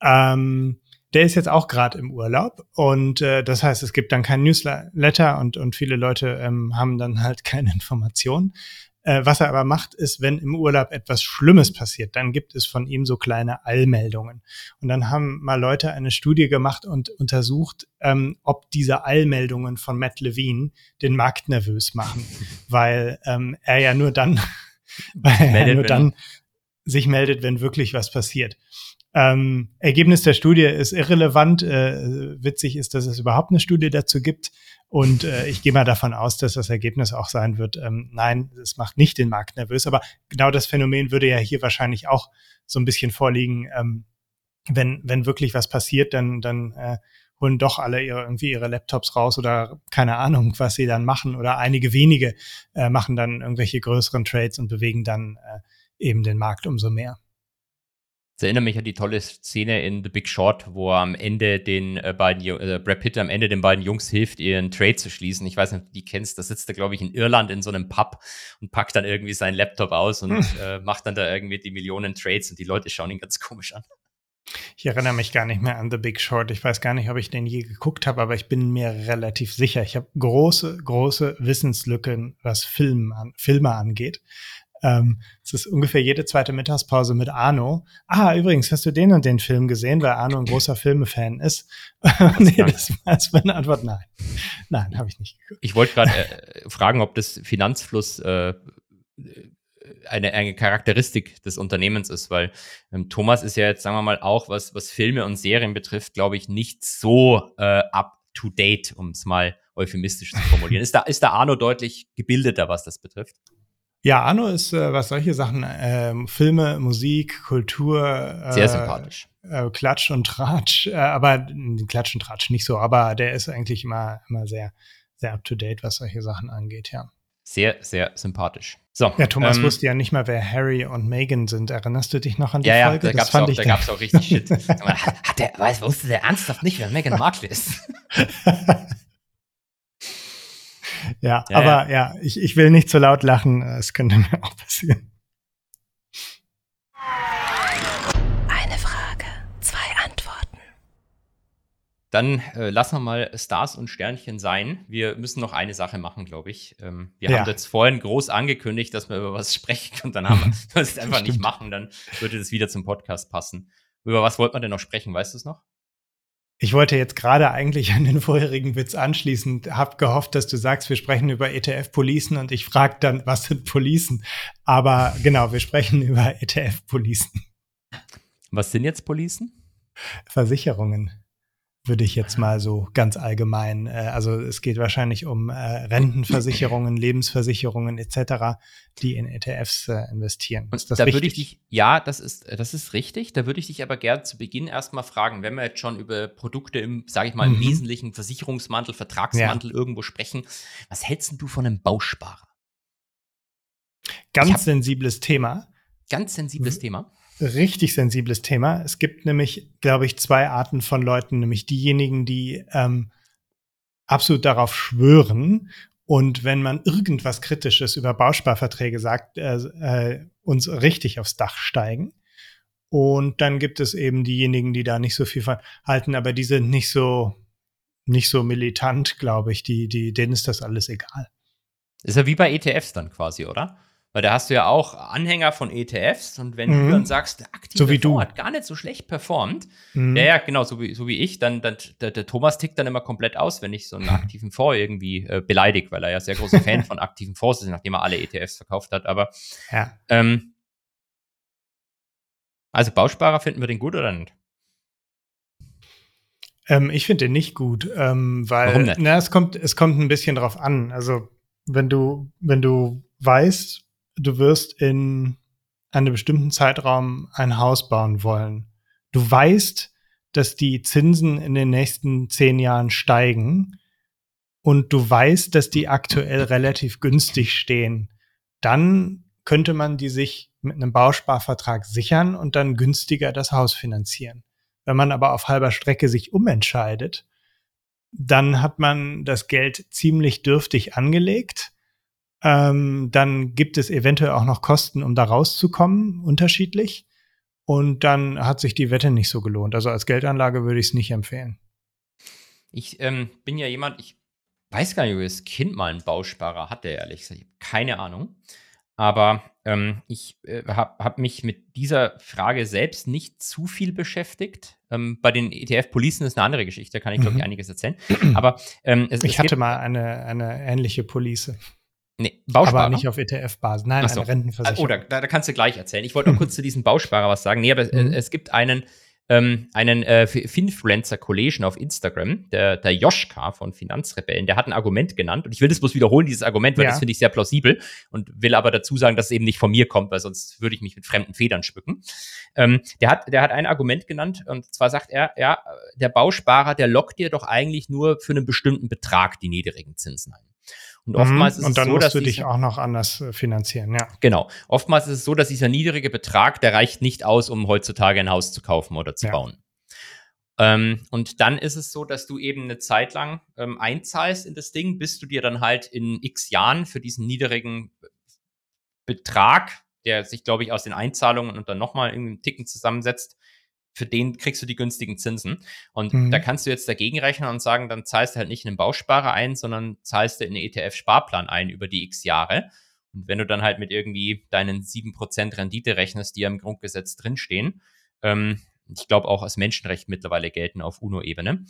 Ähm, der ist jetzt auch gerade im Urlaub und äh, das heißt, es gibt dann kein Newsletter und, und viele Leute ähm, haben dann halt <laughs> keine Informationen. Äh, was er aber macht, ist, wenn im Urlaub etwas Schlimmes passiert, dann gibt es von ihm so kleine Allmeldungen. Und dann haben mal Leute eine Studie gemacht und untersucht, ähm, ob diese Allmeldungen von Matt Levine den Markt nervös machen, <laughs> weil ähm, er ja nur dann, <laughs> weil er nur dann sich meldet, wenn wirklich was passiert. Ähm, Ergebnis der Studie ist irrelevant. Äh, witzig ist, dass es überhaupt eine Studie dazu gibt. Und äh, ich gehe mal davon aus, dass das Ergebnis auch sein wird, ähm, nein, es macht nicht den Markt nervös. Aber genau das Phänomen würde ja hier wahrscheinlich auch so ein bisschen vorliegen. Ähm, wenn, wenn wirklich was passiert, dann, dann äh, holen doch alle ihre, irgendwie ihre Laptops raus oder keine Ahnung, was sie dann machen. Oder einige wenige äh, machen dann irgendwelche größeren Trades und bewegen dann äh, eben den Markt umso mehr. Das erinnert mich an die tolle Szene in The Big Short, wo er am Ende den äh, beiden, äh, Brad Pitt am Ende den beiden Jungs hilft, ihren Trade zu schließen. Ich weiß nicht, ob du die kennst. Da sitzt er, glaube ich, in Irland in so einem Pub und packt dann irgendwie seinen Laptop aus und hm. äh, macht dann da irgendwie die Millionen Trades und die Leute schauen ihn ganz komisch an. Ich erinnere mich gar nicht mehr an The Big Short. Ich weiß gar nicht, ob ich den je geguckt habe, aber ich bin mir relativ sicher. Ich habe große, große Wissenslücken, was Film an, Filme angeht. Ähm, es ist ungefähr jede zweite Mittagspause mit Arno. Ah, übrigens, hast du den und den Film gesehen, weil Arno ein großer Filmefan ist? <laughs> nee, das war meine Antwort nein. Nein, habe ich nicht geguckt. Ich wollte gerade äh, fragen, ob das Finanzfluss äh, eine, eine Charakteristik des Unternehmens ist, weil ähm, Thomas ist ja jetzt, sagen wir mal, auch, was, was Filme und Serien betrifft, glaube ich, nicht so äh, up to date, um es mal euphemistisch zu formulieren. ist, da, ist da Arno deutlich gebildeter, was das betrifft? Ja, Arno ist, äh, was solche Sachen, äh, Filme, Musik, Kultur. Äh, Sehr sympathisch. Äh, Klatsch und Tratsch, äh, aber Klatsch und Tratsch nicht so, aber der ist eigentlich immer, immer sehr, sehr up to date, was solche Sachen angeht, ja. Sehr, sehr sympathisch. So, ja, Thomas ähm, wusste ja nicht mal, wer Harry und Meghan sind. Erinnerst du dich noch an die ja, Folge? Ja, da gab es auch, da gab's auch richtig Shit. <laughs> Hat der, weiß, wusste der ernsthaft nicht, wer Meghan Markle ist? <laughs> <laughs> ja, ja, aber ja, ja ich, ich will nicht zu laut lachen. Es könnte <laughs> mir auch passieren. Dann äh, lassen wir mal Stars und Sternchen sein. Wir müssen noch eine Sache machen, glaube ich. Ähm, wir ja. haben jetzt vorhin groß angekündigt, dass wir über was <laughs> sprechen und dann haben wir es einfach nicht machen. Dann würde das wieder zum Podcast passen. Über was wollten wir denn noch sprechen? Weißt du es noch? Ich wollte jetzt gerade eigentlich an den vorherigen Witz anschließen, habe gehofft, dass du sagst, wir sprechen über ETF-Policen und ich frage dann, was sind Policen? Aber genau, wir sprechen <laughs> über ETF-Policen. Was sind jetzt Policen? Versicherungen würde ich jetzt mal so ganz allgemein. Äh, also es geht wahrscheinlich um äh, Rentenversicherungen, <clears throat> Lebensversicherungen etc., die in ETFs äh, investieren. Und da würde ich dich, ja, das ist, das ist richtig. Da würde ich dich aber gerne zu Beginn erstmal fragen, wenn wir jetzt schon über Produkte im, sage ich mal, im mhm. wesentlichen Versicherungsmantel, Vertragsmantel ja. irgendwo sprechen, was hältst du von einem Bausparer? Ganz sensibles Thema. Ganz sensibles mhm. Thema richtig sensibles Thema. Es gibt nämlich, glaube ich, zwei Arten von Leuten, nämlich diejenigen, die ähm, absolut darauf schwören und wenn man irgendwas Kritisches über Bausparverträge sagt, äh, äh, uns richtig aufs Dach steigen. Und dann gibt es eben diejenigen, die da nicht so viel von halten, aber die sind nicht so, nicht so militant, glaube ich. Die, die, denen ist das alles egal. Ist ja wie bei ETFs dann quasi, oder? Weil da hast du ja auch Anhänger von ETFs und wenn mhm. du dann sagst, der aktive so wie Fonds hat gar nicht so schlecht performt, mhm. ja, ja, genau, so wie, so wie ich, dann, dann der, der, Thomas tickt dann immer komplett aus, wenn ich so einen <laughs> aktiven Fonds irgendwie äh, beleidigt, weil er ja sehr großer Fan von aktiven Fonds ist, nachdem er alle ETFs verkauft hat. Aber ja. ähm, also Bausparer finden wir den gut oder nicht? Ähm, ich finde den nicht gut, ähm, weil Warum nicht? Na, es kommt, es kommt ein bisschen drauf an. Also wenn du, wenn du weißt, du wirst in einem bestimmten Zeitraum ein Haus bauen wollen. Du weißt, dass die Zinsen in den nächsten zehn Jahren steigen und du weißt, dass die aktuell relativ günstig stehen, dann könnte man die sich mit einem Bausparvertrag sichern und dann günstiger das Haus finanzieren. Wenn man aber auf halber Strecke sich umentscheidet, dann hat man das Geld ziemlich dürftig angelegt ähm, dann gibt es eventuell auch noch Kosten, um da rauszukommen, unterschiedlich. Und dann hat sich die Wette nicht so gelohnt. Also als Geldanlage würde ich es nicht empfehlen. Ich ähm, bin ja jemand, ich weiß gar nicht, ob das Kind mal einen Bausparer hatte, ehrlich gesagt. Ich habe keine Ahnung. Aber ähm, ich äh, habe hab mich mit dieser Frage selbst nicht zu viel beschäftigt. Ähm, bei den ETF-Policen ist eine andere Geschichte, da kann ich, glaube ich, mhm. einiges erzählen. Aber ähm, es, ich es hatte mal eine, eine ähnliche Police. Nee, Bausparer. Aber nicht auf ETF-Basis. Nein, so. eine Rentenversicherung. Oh, da, da, kannst du gleich erzählen. Ich wollte noch <laughs> kurz zu diesem Bausparer was sagen. Nee, aber mhm. es, es gibt einen, ähm, einen äh, Finfluencer-Kollegen auf Instagram, der, der Joschka von Finanzrebellen, der hat ein Argument genannt und ich will das bloß wiederholen, dieses Argument, weil ja. das finde ich sehr plausibel und will aber dazu sagen, dass es eben nicht von mir kommt, weil sonst würde ich mich mit fremden Federn schmücken. Ähm, der, hat, der hat ein Argument genannt und zwar sagt er, ja, der Bausparer, der lockt dir doch eigentlich nur für einen bestimmten Betrag die niedrigen Zinsen ein. Und oftmals mhm. ist und dann es so, musst dass du dich auch noch anders äh, finanzieren, ja. Genau. Oftmals ist es so, dass dieser niedrige Betrag, der reicht nicht aus, um heutzutage ein Haus zu kaufen oder zu ja. bauen. Ähm, und dann ist es so, dass du eben eine Zeit lang ähm, einzahlst in das Ding, bis du dir dann halt in x Jahren für diesen niedrigen Betrag, der sich, glaube ich, aus den Einzahlungen und dann nochmal irgendwie einen Ticken zusammensetzt, für den kriegst du die günstigen Zinsen. Und mhm. da kannst du jetzt dagegen rechnen und sagen, dann zahlst du halt nicht in einen Bausparer ein, sondern zahlst du in einen ETF-Sparplan ein über die x Jahre. Und wenn du dann halt mit irgendwie deinen 7% Rendite rechnest, die ja im Grundgesetz drinstehen, ähm, ich glaube auch als Menschenrecht mittlerweile gelten auf UNO-Ebene,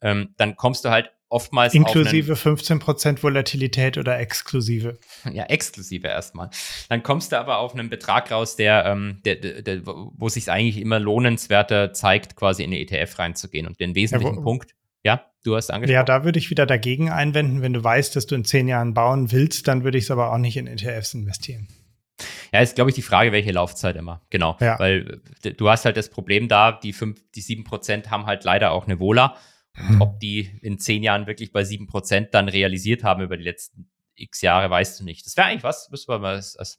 ähm, dann kommst du halt oftmals inklusive 15% Volatilität oder exklusive? <laughs> Ja, exklusive erstmal. Dann kommst du aber auf einen Betrag raus, der, ähm, der, der, der wo sich eigentlich immer lohnenswerter zeigt, quasi in eine ETF reinzugehen. Und den wesentlichen ja, Punkt, ja, du hast angesprochen. Ja, da würde ich wieder dagegen einwenden, wenn du weißt, dass du in zehn Jahren bauen willst, dann würde ich es aber auch nicht in ETFs investieren. Ja, ist, glaube ich, die Frage, welche Laufzeit immer. Genau. Ja. Weil du hast halt das Problem da, die, fünf, die 7% haben halt leider auch eine Vola. Und hm. ob die in zehn Jahren wirklich bei 7% dann realisiert haben über die letzten x Jahre, weißt du nicht. Das wäre eigentlich was, müssen wir mal als, als,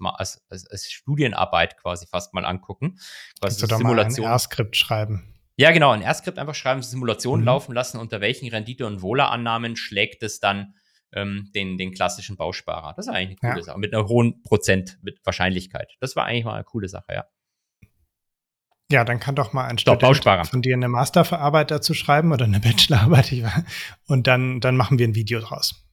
als, als, Studienarbeit quasi fast mal angucken. Kannst du doch Simulation. mal ein R-Skript schreiben. Ja, genau, ein R-Skript einfach schreiben, Simulationen mhm. laufen lassen, unter welchen Rendite- und Wohlerannahmen schlägt es dann ähm, den, den klassischen Bausparer. Das ist eigentlich eine coole ja. Sache. Mit einer hohen Prozent mit Wahrscheinlichkeit. Das war eigentlich mal eine coole Sache, ja. Ja, dann kann doch mal ein Student von dir eine Masterarbeit dazu schreiben oder eine Bachelorarbeit. <laughs> Und dann, dann machen wir ein Video draus.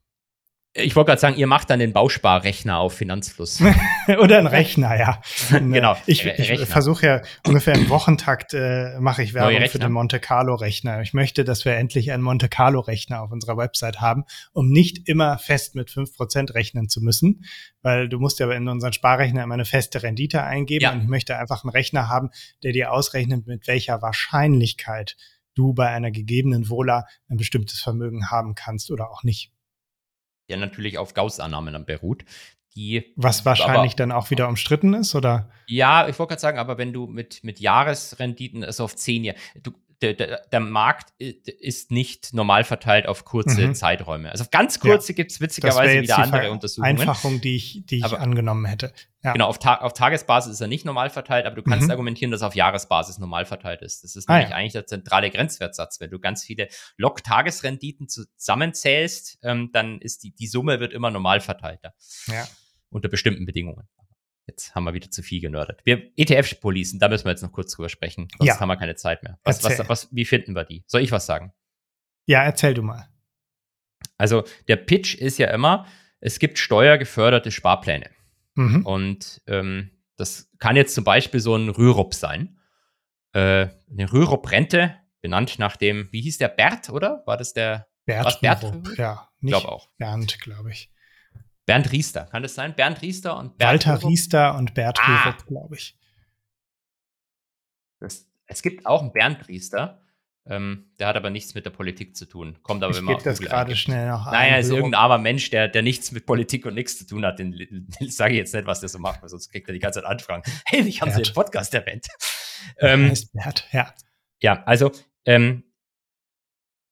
Ich wollte gerade sagen, ihr macht dann den Bausparrechner auf Finanzfluss. <laughs> Oder ein Rechner, ja. <laughs> genau. Ich, ich versuche ja ungefähr im Wochentakt äh, mache ich Werbung für den Monte Carlo Rechner. Ich möchte, dass wir endlich einen Monte Carlo Rechner auf unserer Website haben, um nicht immer fest mit fünf Prozent rechnen zu müssen, weil du musst ja in unseren Sparrechner immer eine feste Rendite eingeben ja. und ich möchte einfach einen Rechner haben, der dir ausrechnet, mit welcher Wahrscheinlichkeit du bei einer gegebenen Vola ein bestimmtes Vermögen haben kannst oder auch nicht der natürlich auf Gauss-Annahmen dann beruht. Die Was wahrscheinlich aber, dann auch wieder umstritten ist, oder? Ja, ich wollte gerade sagen, aber wenn du mit, mit Jahresrenditen, also auf zehn Jahre, du, der, der, der, Markt ist nicht normal verteilt auf kurze mhm. Zeiträume. Also auf ganz kurze ja. gibt es witzigerweise wieder andere Untersuchungen. Einfachung, die ich, die ich aber, angenommen hätte. Ja. Genau, auf, Ta auf, Tagesbasis ist er nicht normal verteilt, aber du kannst mhm. argumentieren, dass er auf Jahresbasis normal verteilt ist. Das ist ah, nämlich ja. eigentlich der zentrale Grenzwertsatz. Wenn du ganz viele Log-Tagesrenditen zusammenzählst, ähm, dann ist die, die Summe wird immer normal verteilter. Ja. Unter bestimmten Bedingungen. Jetzt haben wir wieder zu viel genördet. Wir ETF-Policen, da müssen wir jetzt noch kurz drüber sprechen. Sonst ja. haben wir keine Zeit mehr. Was, was, was, wie finden wir die? Soll ich was sagen? Ja, erzähl du mal. Also der Pitch ist ja immer, es gibt steuergeförderte Sparpläne. Mhm. Und ähm, das kann jetzt zum Beispiel so ein Rürup sein. Äh, eine Rürup-Rente, benannt nach dem, wie hieß der Bert, oder? War das der Bert? Bert ja, nicht glaub auch. Bernd, glaube ich. Bernd Riester, kann das sein? Bernd Riester und Bernd Walter Hurup? Riester und Bert ah. glaube ich. Das, es gibt auch einen Bernd Riester. Ähm, der hat aber nichts mit der Politik zu tun. Kommt aber ich immer auf das gerade schnell noch Naja, er ist irgendein armer Mensch, der, der nichts mit Politik und nichts zu tun hat. Den, den sage ich jetzt nicht, was der so macht, weil sonst kriegt er die ganze Zeit Anfragen. <laughs> Hey, ich habe im Podcast erwähnt. Ähm, Bert, ja. Ja, also ähm,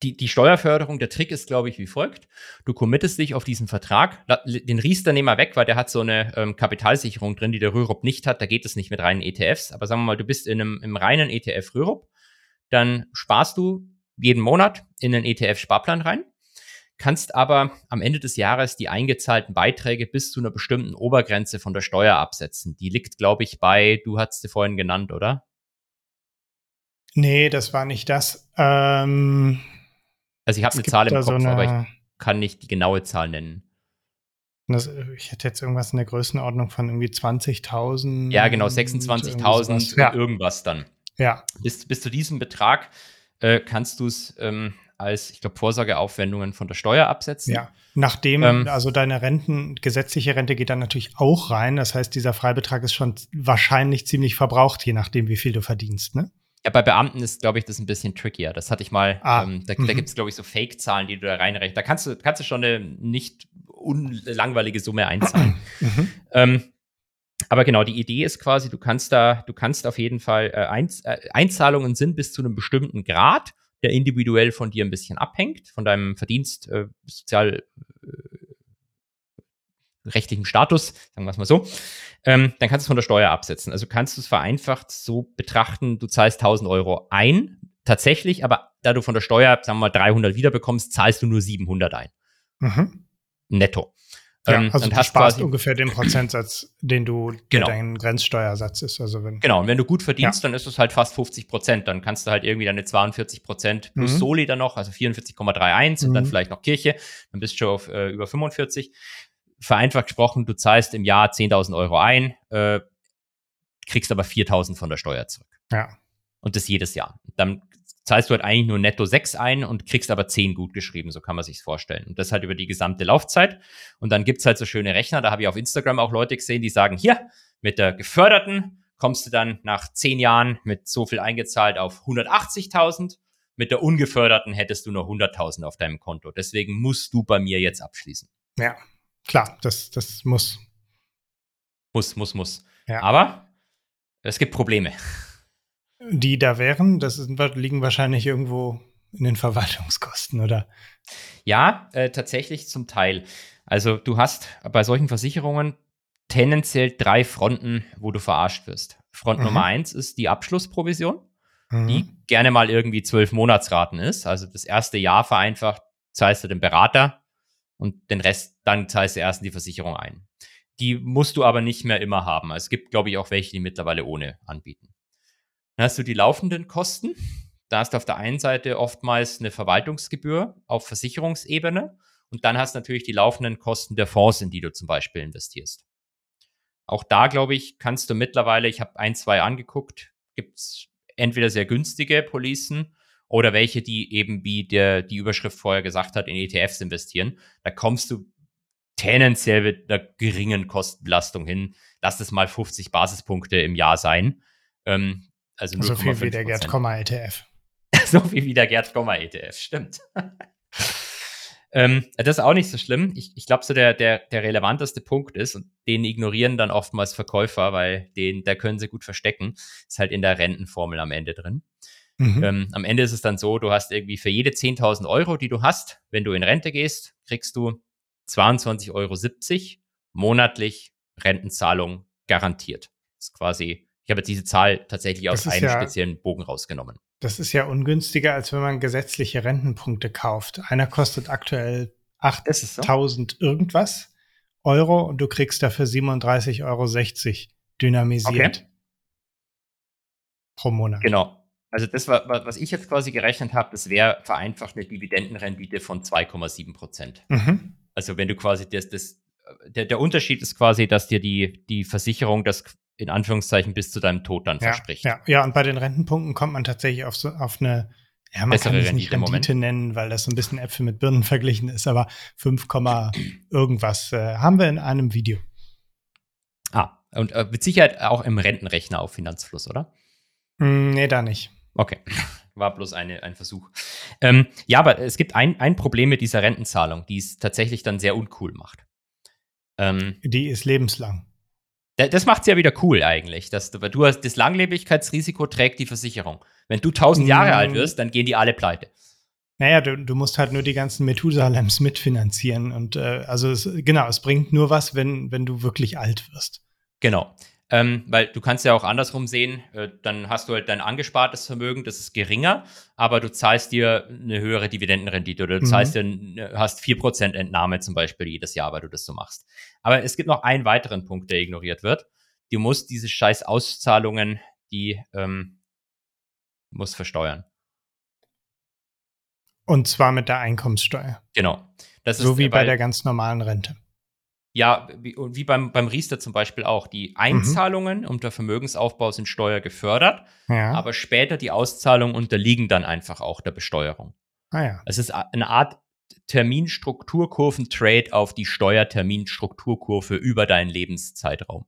die, die Steuerförderung, der Trick ist, glaube ich, wie folgt. Du committest dich auf diesen Vertrag, den Riester nehmen wir weg, weil der hat so eine ähm, Kapitalsicherung drin, die der Rürup nicht hat. Da geht es nicht mit reinen ETFs. Aber sagen wir mal, du bist in einem im reinen ETF Rürup, dann sparst du jeden Monat in einen ETF-Sparplan rein, kannst aber am Ende des Jahres die eingezahlten Beiträge bis zu einer bestimmten Obergrenze von der Steuer absetzen. Die liegt, glaube ich, bei, du hast sie vorhin genannt, oder? Nee, das war nicht das. Ähm also ich habe eine Zahl im Kopf, so eine, aber ich kann nicht die genaue Zahl nennen. Das, ich hätte jetzt irgendwas in der Größenordnung von irgendwie 20.000. Ja, genau, 26.000 ja. irgendwas dann. Ja. Bis, bis zu diesem Betrag äh, kannst du es ähm, als, ich glaube, Vorsorgeaufwendungen von der Steuer absetzen. Ja, nachdem, ähm, also deine Renten, gesetzliche Rente geht dann natürlich auch rein. Das heißt, dieser Freibetrag ist schon wahrscheinlich ziemlich verbraucht, je nachdem, wie viel du verdienst, ne? Ja, bei Beamten ist, glaube ich, das ein bisschen trickier. Das hatte ich mal. Ah, ähm, da, mhm. da gibt es, glaube ich, so Fake-Zahlen, die du da reinrechnest. Da kannst du, kannst du schon eine nicht unlangweilige Summe einzahlen. <clears throat> Mhm. Ähm, aber genau, die Idee ist quasi, du kannst da, du kannst auf jeden Fall äh, Einz äh, Einzahlungen sind bis zu einem bestimmten Grad, der individuell von dir ein bisschen abhängt, von deinem Verdienst, äh, sozial äh, rechtlichen Status, sagen wir es mal so, ähm, dann kannst du es von der Steuer absetzen. Also kannst du es vereinfacht so betrachten, du zahlst 1000 Euro ein, tatsächlich, aber da du von der Steuer, sagen wir mal, 300 wiederbekommst, zahlst du nur 700 ein. Mhm. Netto. Ja, ähm, also du sparst ungefähr den Prozentsatz, den du, <clears throat> genau. dein Grenzsteuersatz ist. Also wenn, genau, und wenn du gut verdienst, ja. dann ist es halt fast 50 Prozent. Dann kannst du halt irgendwie deine 42 Prozent plus mhm. Soli dann noch, also 44,31 mhm. und dann mhm. vielleicht noch Kirche, dann bist du schon auf äh, über 45 vereinfacht gesprochen, du zahlst im Jahr 10.000 Euro ein, äh, kriegst aber 4.000 von der Steuer zurück. Ja. Und das jedes Jahr. Dann zahlst du halt eigentlich nur netto 6 ein und kriegst aber 10 gut geschrieben, so kann man sich's vorstellen. Und das halt über die gesamte Laufzeit. Und dann gibt's halt so schöne Rechner, da habe ich auf Instagram auch Leute gesehen, die sagen, hier, mit der geförderten kommst du dann nach 10 Jahren mit so viel eingezahlt auf 180.000. Mit der ungeförderten hättest du nur 100.000 auf deinem Konto. Deswegen musst du bei mir jetzt abschließen. Ja, klar, das, das muss. Muss, muss, muss. Ja. Aber es gibt Probleme. Die da wären, das ist, liegen wahrscheinlich irgendwo in den Verwaltungskosten, oder? Ja, äh, tatsächlich zum Teil. Also du hast bei solchen Versicherungen tendenziell drei Fronten, wo du verarscht wirst. Front mhm. Nummer eins ist die Abschlussprovision, mhm. die gerne mal irgendwie zwölf Monatsraten ist. Also das erste Jahr vereinfacht zahlst du den Berater und den Rest dann zahlst du erst in die Versicherung ein. Die musst du aber nicht mehr immer haben. Also es gibt, glaube ich, auch welche, die mittlerweile ohne anbieten. Dann hast du die laufenden Kosten. Da hast du auf der einen Seite oftmals eine Verwaltungsgebühr auf Versicherungsebene und dann hast du natürlich die laufenden Kosten der Fonds, in die du zum Beispiel investierst. Auch da, glaube ich, kannst du mittlerweile, ich habe ein, zwei angeguckt, gibt es entweder sehr günstige Policen oder welche, die eben, wie der, die Überschrift vorher gesagt hat, in ETFs investieren. Da kommst du tendenziell mit einer geringen Kostenbelastung hin. Lass es mal 50 Basispunkte im Jahr sein. Ähm, also so viel wie der Gerd Komma ETF. <laughs> so viel wie der Gerd Komma ETF, stimmt. <laughs> ähm, das ist auch nicht so schlimm. Ich, ich glaube, so der, der, der relevanteste Punkt ist, und den ignorieren dann oftmals Verkäufer, weil den, da können sie gut verstecken, ist halt in der Rentenformel am Ende drin. Mhm. Ähm, am Ende ist es dann so, du hast irgendwie für jede 10.000 Euro, die du hast, wenn du in Rente gehst, kriegst du 22,70 Euro monatlich Rentenzahlung garantiert. Das ist quasi, ich habe jetzt diese Zahl tatsächlich aus einem ja, speziellen Bogen rausgenommen. Das ist ja ungünstiger, als wenn man gesetzliche Rentenpunkte kauft. Einer kostet aktuell 8.000 so? irgendwas Euro und du kriegst dafür 37,60 Euro dynamisiert okay. pro Monat. Genau. Also das war, was ich jetzt quasi gerechnet habe, das wäre vereinfacht eine Dividendenrendite von 2,7 Prozent. Mhm. Also wenn du quasi das, das der, der Unterschied ist quasi, dass dir die, die Versicherung das in Anführungszeichen bis zu deinem Tod dann ja, verspricht. Ja, ja, und bei den Rentenpunkten kommt man tatsächlich auf, so, auf eine, ja, man Bessere kann es nicht Rendite, nennen, weil das so ein bisschen Äpfel mit Birnen <laughs> verglichen ist, aber 5, irgendwas äh, haben wir in einem Video. Ah, und äh, mit Sicherheit auch im Rentenrechner auf Finanzfluss, oder? Mm, nee, da nicht. Okay. <laughs> War bloß eine, ein Versuch. Ähm, ja, aber es gibt ein, ein Problem mit dieser Rentenzahlung, die es tatsächlich dann sehr uncool macht. Ähm, die ist lebenslang. Das macht es ja wieder cool eigentlich. Dass du, du hast das Langlebigkeitsrisiko trägt die Versicherung. Wenn du 1000 Jahre mm. alt wirst, dann gehen die alle pleite. Naja, du, du musst halt nur die ganzen Methusalems mitfinanzieren. Und äh, also es, genau, es bringt nur was, wenn, wenn du wirklich alt wirst. Genau. Ähm, weil du kannst ja auch andersrum sehen, äh, dann hast du halt dein angespartes Vermögen, das ist geringer, aber du zahlst dir eine höhere Dividendenrendite oder du mhm. zahlst dir, hast 4% Entnahme zum Beispiel jedes Jahr, weil du das so machst. Aber es gibt noch einen weiteren Punkt, der ignoriert wird. Du musst diese scheiß Auszahlungen, die ähm, musst versteuern. Und zwar mit der Einkommenssteuer. Genau. so ist, wie bei der ganz normalen Rente. Ja, wie, wie beim, beim Riester zum Beispiel auch. Die mhm. Einzahlungen mhm. unter Vermögensaufbau sind Steuer gefördert, ja. aber später die Auszahlungen unterliegen dann einfach auch der Besteuerung. Ah ja. Es ist eine Art Terminstrukturkurven-Trade auf die Steuerterminstrukturkurve über deinen Lebenszeitraum.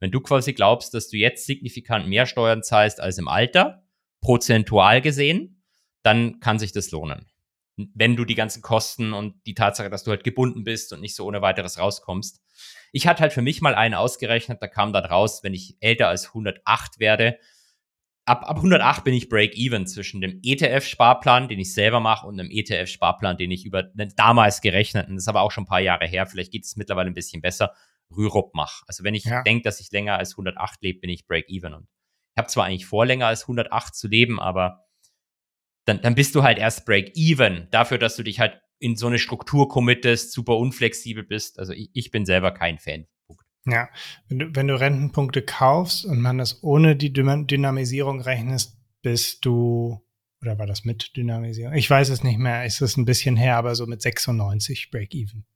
Wenn du quasi glaubst, dass du jetzt signifikant mehr Steuern zahlst als im Alter, prozentual gesehen, dann kann sich das lohnen wenn du die ganzen Kosten und die Tatsache, dass du halt gebunden bist und nicht so ohne weiteres rauskommst. Ich hatte halt für mich mal einen ausgerechnet, da kam dann raus, wenn ich älter als 108 werde, ab, ab 108 bin ich Break-Even zwischen dem ETF-Sparplan, den ich selber mache, und einem ETF-Sparplan, den ich über den damals gerechneten, das ist aber auch schon ein paar Jahre her, vielleicht geht es mittlerweile ein bisschen besser, Rürup mache. Also wenn ich ja. denke, dass ich länger als 108 lebe, bin ich Break-Even. Und ich habe zwar eigentlich vor, länger als 108 zu leben, aber dann, dann bist du halt erst Break-Even dafür, dass du dich halt in so eine Struktur committest, super unflexibel bist. Also ich, ich bin selber kein Fan. Ja, wenn du, wenn du Rentenpunkte kaufst und man das ohne die Dynamisierung rechnest, bist du, oder war das mit Dynamisierung? Ich weiß es nicht mehr, ist es ein bisschen her, aber so mit 96 Break-Even.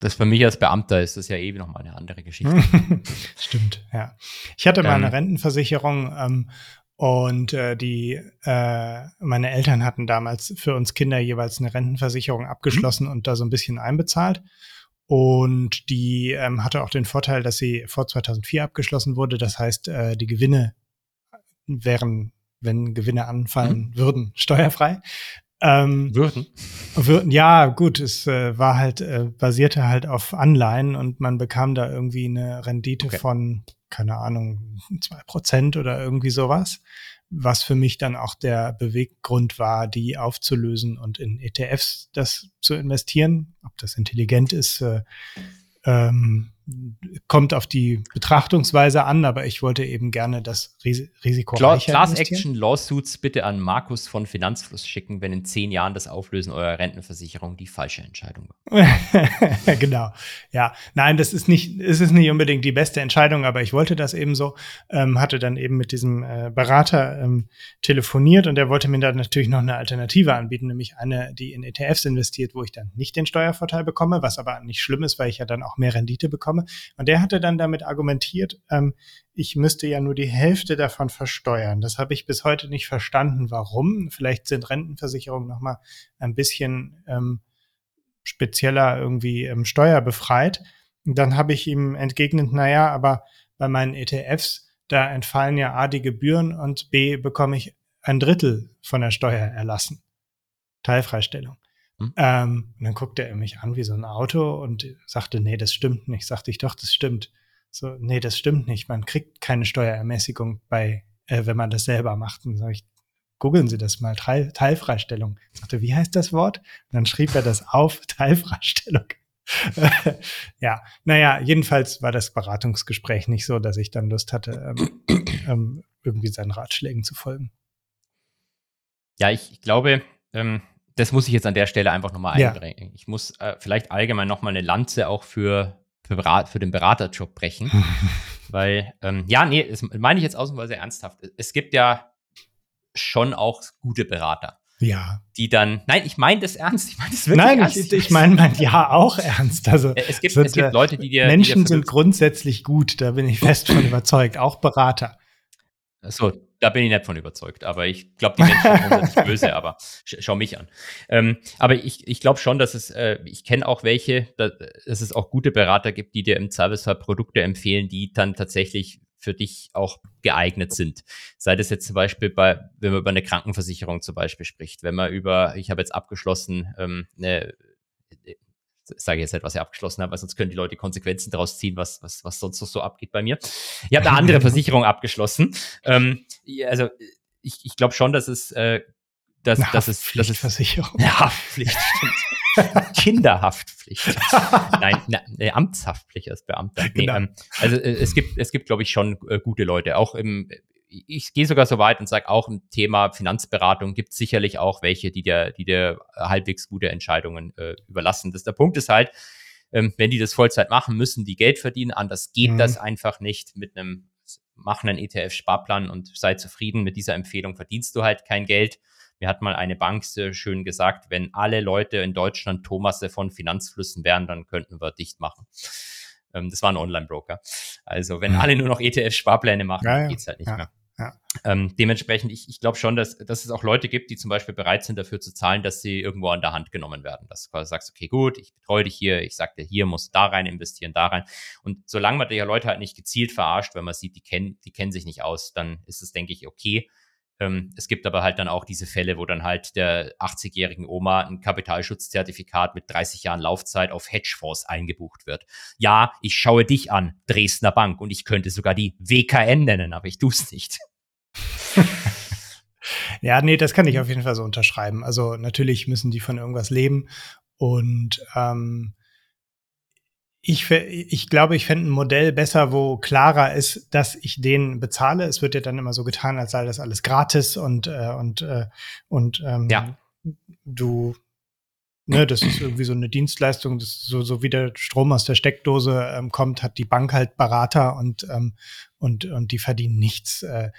Das für mich als Beamter ist das ja eh nochmal eine andere Geschichte. <laughs> Stimmt, ja. Ich hatte mal eine ähm. Rentenversicherung ähm, Und äh, die, äh, meine Eltern hatten damals für uns Kinder jeweils eine Rentenversicherung abgeschlossen mhm. und da so ein bisschen einbezahlt. Und die ähm, hatte auch den Vorteil, dass sie vor 2004 abgeschlossen wurde. Das heißt, äh, die Gewinne wären, wenn Gewinne anfallen mhm. würden, <laughs> steuerfrei. Ähm, würden. würden. Ja, gut, es äh, war halt, äh, basierte halt auf Anleihen und man bekam da irgendwie eine Rendite okay. von, keine Ahnung, zwei Prozent oder irgendwie sowas was für mich dann auch der Beweggrund war, die aufzulösen und in ETFs das zu investieren. Ob das intelligent ist, äh, ähm, kommt auf die Betrachtungsweise an, aber ich wollte eben gerne das Ris Risiko Class Action Lawsuits bitte an Markus von Finanzfluss schicken, wenn in zehn Jahren das Auflösen eurer Rentenversicherung die falsche Entscheidung war. <laughs> genau. Ja, nein, das ist nicht, es ist nicht unbedingt die beste Entscheidung, aber ich wollte das eben so, ähm, hatte dann eben mit diesem äh, Berater ähm, telefoniert und der wollte mir dann natürlich noch eine Alternative anbieten, nämlich eine, die in ETFs investiert, wo ich dann nicht den Steuervorteil bekomme, was aber nicht schlimm ist, weil ich ja dann auch mehr Rendite bekomme bekomme. Und der hatte dann damit argumentiert, ähm, ich müsste ja nur die Hälfte davon versteuern. Das habe ich bis heute nicht verstanden, warum. Vielleicht sind Rentenversicherungen noch mal ein bisschen ähm, spezieller irgendwie ähm, steuerbefreit. Dann habe ich ihm entgegnet, naja, aber bei meinen ETFs, da entfallen ja A die Gebühren und B bekomme ich ein Drittel von der Steuer erlassen. Teilfreistellung. Hm? Ähm, und dann guckte er mich an wie so ein Auto und sagte, nee, das stimmt nicht. Sagte ich, doch, das stimmt. So, nee, das stimmt nicht. Man kriegt keine Steuerermäßigung bei, äh, wenn man das selber macht. Und sage ich, googeln Sie das mal, Teil, Teilfreistellung. Ich sagte, wie heißt das Wort? Und dann schrieb er das auf, <laughs> Teilfreistellung. <laughs> ja, naja, jedenfalls war das Beratungsgespräch nicht so, dass ich dann Lust hatte, ähm, <clears throat> ähm, irgendwie seinen Ratschlägen zu folgen. Ja, ich, ich glaube, ähm, das muss ich jetzt an der Stelle einfach nochmal einbringen. Ja. Ich muss äh, vielleicht allgemein nochmal eine Lanze auch für, für, Berat, für den Beraterjob brechen. <laughs> weil, ähm, ja, nee, das meine ich jetzt ausnahmsweise ernsthaft. Es gibt ja schon auch gute Berater. Ja. Die dann, nein, ich meine das ernst. Ich meine das wirklich nein, ernst. Nein, ich, ich meine mein Ja auch ernst. Also es gibt, sind, es gibt Leute, die dir. Menschen die dir sind grundsätzlich gut, da bin ich fest von überzeugt. Auch Berater. So, da bin ich nicht von überzeugt. Aber ich glaube, die Menschen sind <laughs> böse, aber sch schau mich an. Ähm, aber ich, ich glaube schon, dass es, äh, ich kenne auch welche, dass, dass es auch gute Berater gibt, die dir im Servicefall Produkte empfehlen, die dann tatsächlich für dich auch geeignet sind. Sei das jetzt zum Beispiel bei, wenn man über eine Krankenversicherung zum Beispiel spricht, wenn man über, ich habe jetzt abgeschlossen, ähm, eine sage ich jetzt nicht, was ich abgeschlossen habe, weil sonst können die Leute Konsequenzen daraus ziehen, was, was, was sonst noch so abgeht bei mir. Ich habe eine andere <laughs> Versicherung abgeschlossen. Ähm, also ich, ich glaube schon, dass es, äh, dass, dass es, dass es Versicherung. Haftpflicht, stimmt. <laughs> Kinderhaftpflicht. Nein, eine Amtshaftpflicht als Beamter. Nee, genau. ähm, also äh, es gibt, es gibt, glaube ich, schon äh, gute Leute. Auch im, ich gehe sogar so weit und sage auch im Thema Finanzberatung gibt es sicherlich auch welche, die dir, die dir halbwegs gute Entscheidungen äh, überlassen. Das, der Punkt ist halt, ähm, wenn die das Vollzeit machen, müssen die Geld verdienen. Anders geht mhm. das einfach nicht mit einem machen einen ETF-Sparplan und sei zufrieden. Mit dieser Empfehlung verdienst du halt kein Geld. Mir hat mal eine Bank sehr schön gesagt, wenn alle Leute in Deutschland Thomasse von Finanzflüssen wären, dann könnten wir dicht machen. Ähm, das war ein Online-Broker. Also wenn mhm. alle nur noch ETF-Sparpläne machen, ja, ja. geht's halt nicht ja. mehr. Ähm, dementsprechend, ich, ich glaube schon, dass, dass es auch Leute gibt, die zum Beispiel bereit sind, dafür zu zahlen, dass sie irgendwo an der Hand genommen werden. Dass du quasi sagst, okay, gut, ich betreue dich hier, ich sag dir, hier muss da rein investieren, da rein. Und solange man die Leute halt nicht gezielt verarscht, wenn man sieht, die kennen, die kennen sich nicht aus, dann ist es, denke ich, okay. Ähm, es gibt aber halt dann auch diese Fälle, wo dann halt der 80-jährigen Oma ein Kapitalschutzzertifikat mit 30 Jahren Laufzeit auf Hedgefonds eingebucht wird. Ja, ich schaue dich an, Dresdner Bank, und ich könnte sogar die WKN nennen, aber ich tue es nicht. <laughs> ja, nee, das kann ich auf jeden Fall so unterschreiben. Also natürlich müssen die von irgendwas leben und ähm, ich, ich glaube, ich fände ein Modell besser, wo klarer ist, dass ich den bezahle. Es wird ja dann immer so getan, als sei das alles gratis und, äh, und, äh, und ähm, ja. du, ne, das ist irgendwie so eine Dienstleistung, das so, so wie der Strom aus der Steckdose ähm, kommt, hat die Bank halt Berater und, ähm, und, und die verdienen nichts. Äh,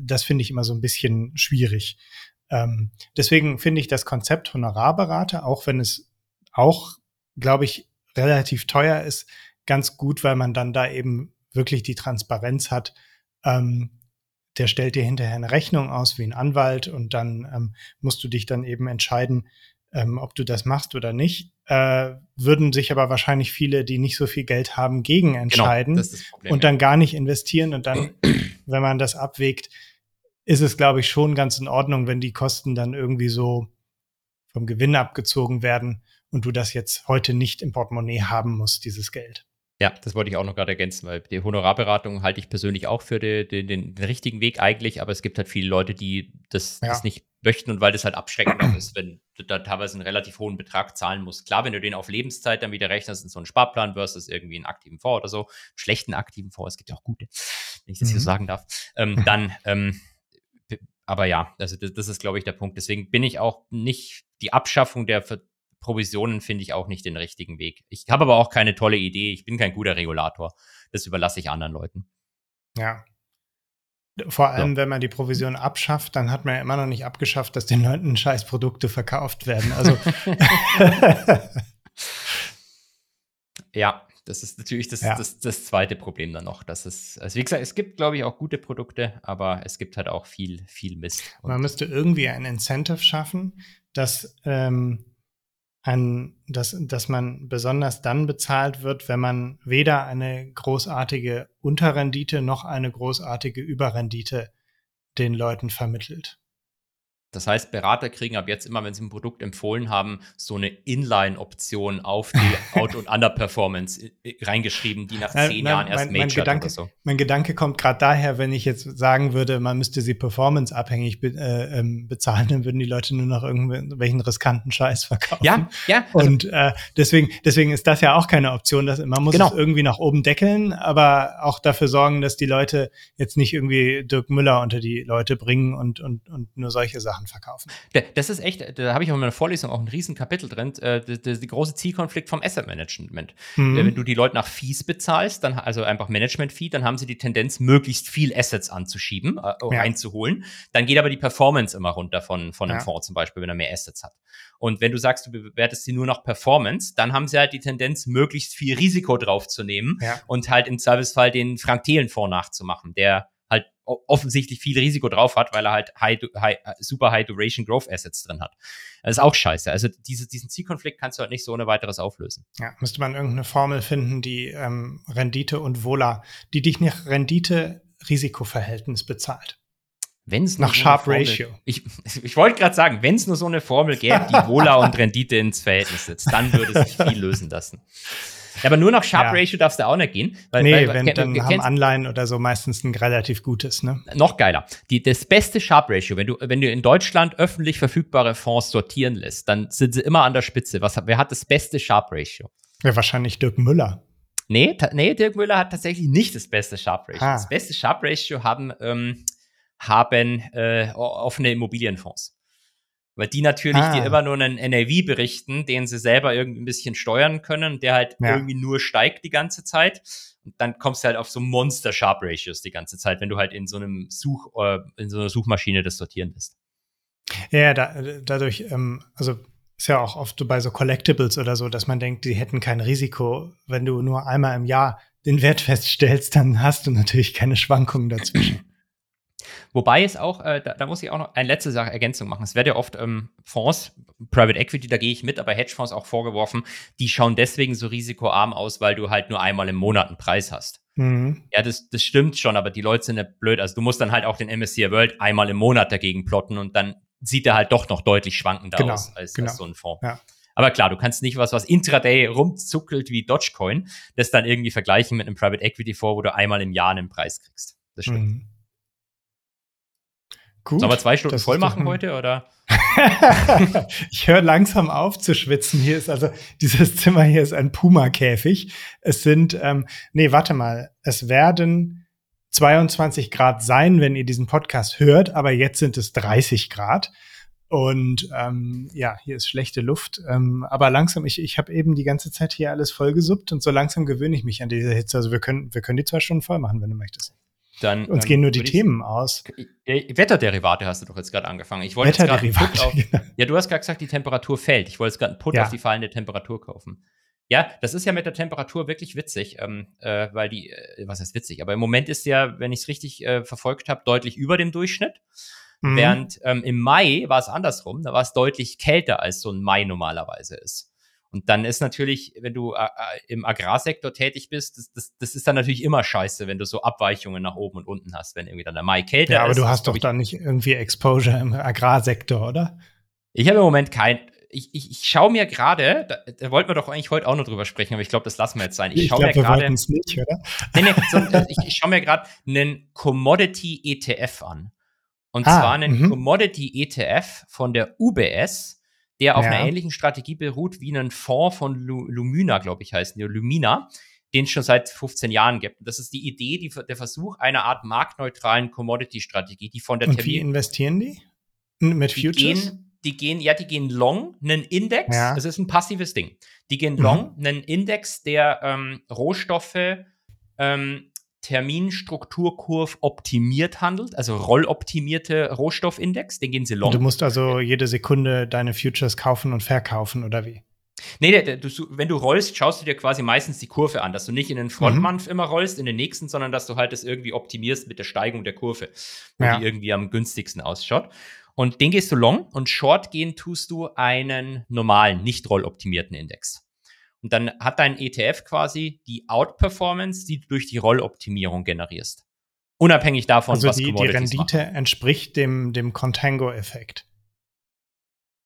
das finde ich immer so ein bisschen schwierig. Ähm, deswegen finde ich das Konzept Honorarberater, auch wenn es auch, glaube ich, relativ teuer ist, ganz gut, weil man dann da eben wirklich die Transparenz hat, ähm, der stellt dir hinterher eine Rechnung aus wie ein Anwalt und dann ähm, musst du dich dann eben entscheiden, ähm, ob du das machst oder nicht. Äh, würden sich aber wahrscheinlich viele, die nicht so viel Geld haben, gegen genau, entscheiden genau, Problem, und dann gar nicht investieren. Und dann, <clears throat> wenn man das abwägt, ist es, glaube ich, schon ganz in Ordnung, wenn die Kosten dann irgendwie so vom Gewinn abgezogen werden und du das jetzt heute nicht im Portemonnaie haben musst, dieses Geld. Ja, das wollte ich auch noch gerade ergänzen, weil die Honorarberatung halte ich persönlich auch für die, die, den, den, richtigen Weg eigentlich, aber es gibt halt viele Leute, die das, ja. das nicht möchten und weil das halt abschreckend ist, wenn du da teilweise einen relativ hohen Betrag zahlen musst. Klar, wenn du den auf Lebenszeit dann wieder rechnest in so einen Sparplan versus irgendwie einen aktiven Fonds oder so, schlechten aktiven Fonds, es gibt ja auch gute, wenn ich das mhm. hier so sagen darf, ähm, <laughs> dann, ähm, aber ja, also das, das ist, glaube ich, der Punkt. Deswegen bin ich auch nicht die Abschaffung der Provisionen finde ich auch nicht den richtigen Weg. Ich habe aber auch keine tolle Idee. Ich bin kein guter Regulator. Das überlasse ich anderen Leuten. Ja. Vor allem, so. wenn man die Provision abschafft, dann hat man ja immer noch nicht abgeschafft, dass den Leuten Scheißprodukte verkauft werden. Also. <laughs> ja, das ist natürlich das, ja. das, das, zweite Problem dann noch. Dass es, also wie gesagt, es gibt, glaube ich, auch gute Produkte, aber es gibt halt auch viel, viel Mist. Man müsste irgendwie ein Incentive schaffen, dass ähm, an, dass, dass man besonders dann bezahlt wird, wenn man weder eine großartige Unterrendite noch eine großartige Überrendite den Leuten vermittelt. Das heißt, Berater kriegen ab jetzt immer, wenn sie ein Produkt empfohlen haben, so eine Inline-Option auf die <laughs> Out- und Underperformance reingeschrieben, die nach zehn Jahren erst mein, mein Gedanke, oder so. Mein Gedanke kommt gerade daher, wenn ich jetzt sagen würde, man müsste sie performanceabhängig be äh, ähm, bezahlen, dann würden die Leute nur noch irgendwelchen riskanten Scheiß verkaufen. Ja, ja. Also und äh, deswegen, deswegen ist das ja auch keine Option. Dass, man muss genau. es irgendwie nach oben deckeln, aber auch dafür sorgen, dass die Leute jetzt nicht irgendwie Dirk Müller unter die Leute bringen und, und, und nur solche Sachen Sachen verkaufen. Das ist echt, da habe ich auch in meiner Vorlesung auch ein riesen Kapitel drin, äh, der, große Zielkonflikt vom Asset Management. Mhm. Wenn du die Leute nach Fees bezahlst, dann also einfach Management-Fee, dann haben sie die Tendenz, möglichst viel Assets anzuschieben, äh, ja. reinzuholen. Dann geht aber die Performance immer runter von, von einem ja. Fonds zum Beispiel, wenn er mehr Assets hat. Und wenn du sagst, du bewertest sie nur nach Performance, dann haben sie halt die Tendenz, möglichst viel Risiko draufzunehmen ja. und halt im Servicefall den Frank-Thelen-Fonds nachzumachen, der offensichtlich viel Risiko drauf hat, weil er halt high, high, super High Duration Growth Assets drin hat. Das ist auch scheiße. Also diese, diesen Zielkonflikt kannst du halt nicht so ohne weiteres auflösen. Ja, müsste man irgendeine Formel finden, die ähm, Rendite und Vola, die dich nach Rendite-Risikoverhältnis bezahlt. Wenn's nach Sharp Formel, Ratio. Ich, <laughs> ich wollte gerade sagen, wenn es nur so eine Formel gäbe, die Vola und <laughs> Rendite ins Verhältnis setzt, dann würde sich viel lösen lassen. Ja, aber nur nach Sharp ja. Ratio darfst du auch nicht gehen. Weil, nee, weil, wenn, dann haben Anleihen oder so meistens ein relativ gutes, ne? Noch geiler. Die, das beste Sharp Ratio, wenn du, wenn du in Deutschland öffentlich verfügbare Fonds sortieren lässt, dann sind sie immer an der Spitze. Was, wer hat das beste Sharp Ratio? Ja, wahrscheinlich Dirk Müller. Nee, nee, Dirk Müller hat tatsächlich nicht das beste Sharp Ratio. Ah. Das beste Sharp Ratio haben, ähm, haben äh, offene Immobilienfonds. Weil die natürlich ah. dir immer nur einen NAV berichten, den sie selber irgendwie ein bisschen steuern können, der halt ja. irgendwie nur steigt die ganze Zeit. Und dann kommst du halt auf so Monster Sharp Ratios die ganze Zeit, wenn du halt in so einem Such, äh, in so einer Suchmaschine das sortieren lässt. Ja, da, dadurch, ähm, also ist ja auch oft bei so Collectibles oder so, dass man denkt, die hätten kein Risiko. Wenn du nur einmal im Jahr den Wert feststellst, dann hast du natürlich keine Schwankungen dazwischen. Wobei es auch, äh, da, da, muss ich auch noch eine letzte Sache Ergänzung machen. Es wird ja oft ähm, Fonds, Private Equity, da gehe ich mit, aber Hedgefonds auch vorgeworfen, die schauen deswegen so risikoarm aus, weil du halt nur einmal im Monat einen Preis hast. Mhm. Ja, das, das stimmt schon, aber die Leute sind ja blöd. Also du musst dann halt auch den MSCI World einmal im Monat dagegen plotten und dann sieht er halt doch noch deutlich schwankender genau, aus als, genau. als so ein Fonds. Ja. Aber klar, du kannst nicht was, was intraday rumzuckelt wie Dogecoin, das dann irgendwie vergleichen mit einem Private Equity Fonds, wo du einmal im Jahr einen Preis kriegst. Das stimmt. Mhm. Gut, Sollen wir zwei Stunden voll machen heute oder? <laughs> ich höre langsam auf zu schwitzen. Hier ist also dieses Zimmer hier ist ein Puma-Käfig. Es sind, ähm, nee, warte mal, es werden 22 Grad sein, wenn ihr diesen Podcast hört, aber jetzt sind es 30 Grad. Und ähm, ja, hier ist schlechte Luft. Ähm, aber langsam, ich, ich habe eben die ganze Zeit hier alles vollgesuppt und so langsam gewöhne ich mich an diese Hitze. Also wir können, wir können die zwei Stunden voll machen, wenn du möchtest. Dann, Uns ähm, gehen nur die Themen aus. Wetterderivate hast du doch jetzt gerade angefangen. Ich wollte Put auf. <laughs> Ja, du hast gerade gesagt, die Temperatur fällt. Ich wollte jetzt gerade einen Put ja. auf die fallende Temperatur kaufen. Ja, das ist ja mit der Temperatur wirklich witzig, ähm, äh, weil die, äh, was heißt witzig, aber im Moment ist ja, wenn ich es richtig äh, verfolgt habe, deutlich über dem Durchschnitt. Mhm. Während ähm, im Mai war es andersrum, da war es deutlich kälter, als so ein Mai normalerweise ist. Und dann ist natürlich, wenn du äh, äh, im Agrarsektor tätig bist, das, das, das ist dann natürlich immer scheiße, wenn du so Abweichungen nach oben und unten hast, wenn irgendwie dann der Mai kälter ist. Ja, aber ist, du hast doch da nicht irgendwie Exposure im Agrarsektor, oder? Ich habe im Moment kein. Ich, ich, ich schaue mir gerade, da, da wollten wir doch eigentlich heute auch noch drüber sprechen, aber ich glaube, das lassen wir jetzt sein. Ich schaue mir gerade. nicht, oder? Nee, nee, so, <laughs> ich, ich schaue mir gerade einen Commodity ETF an. Und ah, zwar einen -hmm. Commodity ETF von der UBS der auf ja. einer ähnlichen Strategie beruht wie einen Fonds von Lu Lumina, glaube ich, heißt der Lumina, den es schon seit 15 Jahren gibt. Und das ist die Idee, die, der Versuch einer Art marktneutralen Commodity-Strategie, die von der Und wie investieren die? Mit Futures? Die gehen, die gehen, ja, die gehen long, einen Index, ja. das ist ein passives Ding. Die gehen long, mhm. einen Index, der ähm, Rohstoffe ähm, Terminstrukturkurve optimiert handelt, also rolloptimierte Rohstoffindex, den gehen sie long. Du musst also jede Sekunde deine Futures kaufen und verkaufen oder wie? Nee, du, wenn du rollst, schaust du dir quasi meistens die Kurve an, dass du nicht in den Frontmanf mhm. immer rollst, in den nächsten, sondern dass du halt das irgendwie optimierst mit der Steigung der Kurve, wo ja. die irgendwie am günstigsten ausschaut. Und den gehst du long und short gehen tust du einen normalen, nicht rolloptimierten Index. Und dann hat dein ETF quasi die Outperformance, die du durch die Rolloptimierung generierst. Unabhängig davon, also was die, die Rendite machen. entspricht dem, dem Contango-Effekt.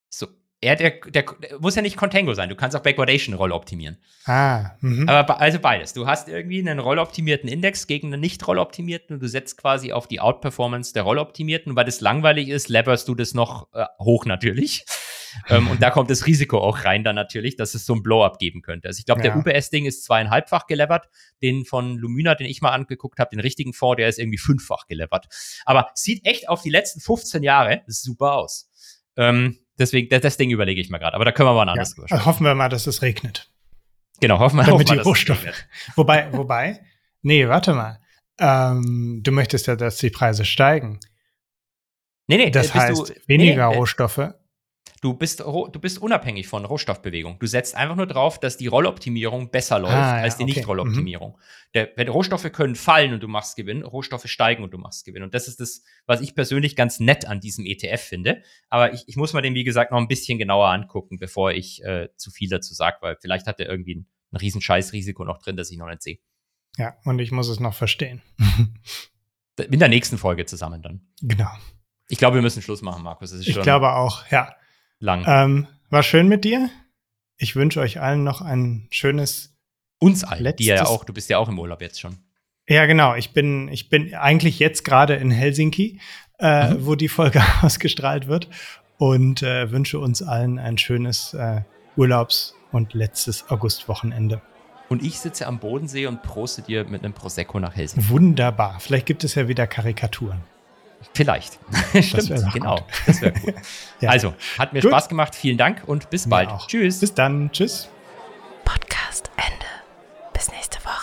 So, er, der, der, der, muss ja nicht Contango sein. Du kannst auch Backwardation-Roll optimieren. Ah, mh. Aber also beides. Du hast irgendwie einen rolloptimierten Index gegen einen nicht rolloptimierten und du setzt quasi auf die Outperformance der rolloptimierten. Und weil das langweilig ist, leverst du das noch äh, hoch natürlich ähm, und da kommt das Risiko auch rein dann natürlich, dass es so ein Blow-up geben könnte. Also ich glaube, ja. der UBS-Ding ist zweieinhalbfach gelevert. Den von Lumina, den ich mal angeguckt habe, den richtigen Fonds, der ist irgendwie fünffach gelevert. Aber sieht echt auf die letzten 15 Jahre super aus. Ähm, deswegen, das, das Ding überlege ich mal gerade. Aber da können wir mal ein anderes ja, also Hoffen wir mal, dass es regnet. Genau, hoffen wir, Damit hoffen die mal, Rohstoffe. wobei, wobei, nee, warte mal. Ähm, du möchtest ja, dass die Preise steigen. Nee, nee, das heißt, du, weniger nee, äh, Rohstoffe Du bist, du bist unabhängig von Rohstoffbewegung. Du setzt einfach nur drauf, dass die Rolloptimierung besser läuft ah, ja, als die okay. Nicht-Rolloptimierung. Mhm. Rohstoffe können fallen und du machst Gewinn, Rohstoffe steigen und du machst Gewinn. Und das ist das, was ich persönlich ganz nett an diesem ETF finde. Aber ich, ich muss mir den, wie gesagt, noch ein bisschen genauer angucken, bevor ich äh, zu viel dazu sage, weil vielleicht hat er irgendwie ein, ein riesen Scheißrisiko noch drin, das ich noch nicht sehe. Ja, und ich muss es noch verstehen. <laughs> In der nächsten Folge zusammen dann. Genau. Ich glaube, wir müssen Schluss machen, Markus. ich glaube auch, ja lang. Ähm, war schön mit dir. Ich wünsche euch allen noch ein schönes. Uns allen, letztes dir ja auch. Du bist ja auch im Urlaub jetzt schon. Ja, genau. Ich bin, ich bin eigentlich jetzt gerade in Helsinki, äh, mhm. wo die Folge <laughs> ausgestrahlt wird und äh, wünsche uns allen ein schönes äh, Urlaubs- und letztes Augustwochenende. Und ich sitze am Bodensee und proste dir mit einem Prosecco nach Helsinki. Wunderbar. Vielleicht gibt es ja wieder Karikaturen. Vielleicht. <laughs> Stimmt, das genau. Das wäre cool. <laughs> ja. Also, hat mir Gut. Spaß gemacht. Vielen Dank und bis mir bald. Auch. Tschüss. Bis dann. Tschüss. Podcast Ende. Bis nächste Woche.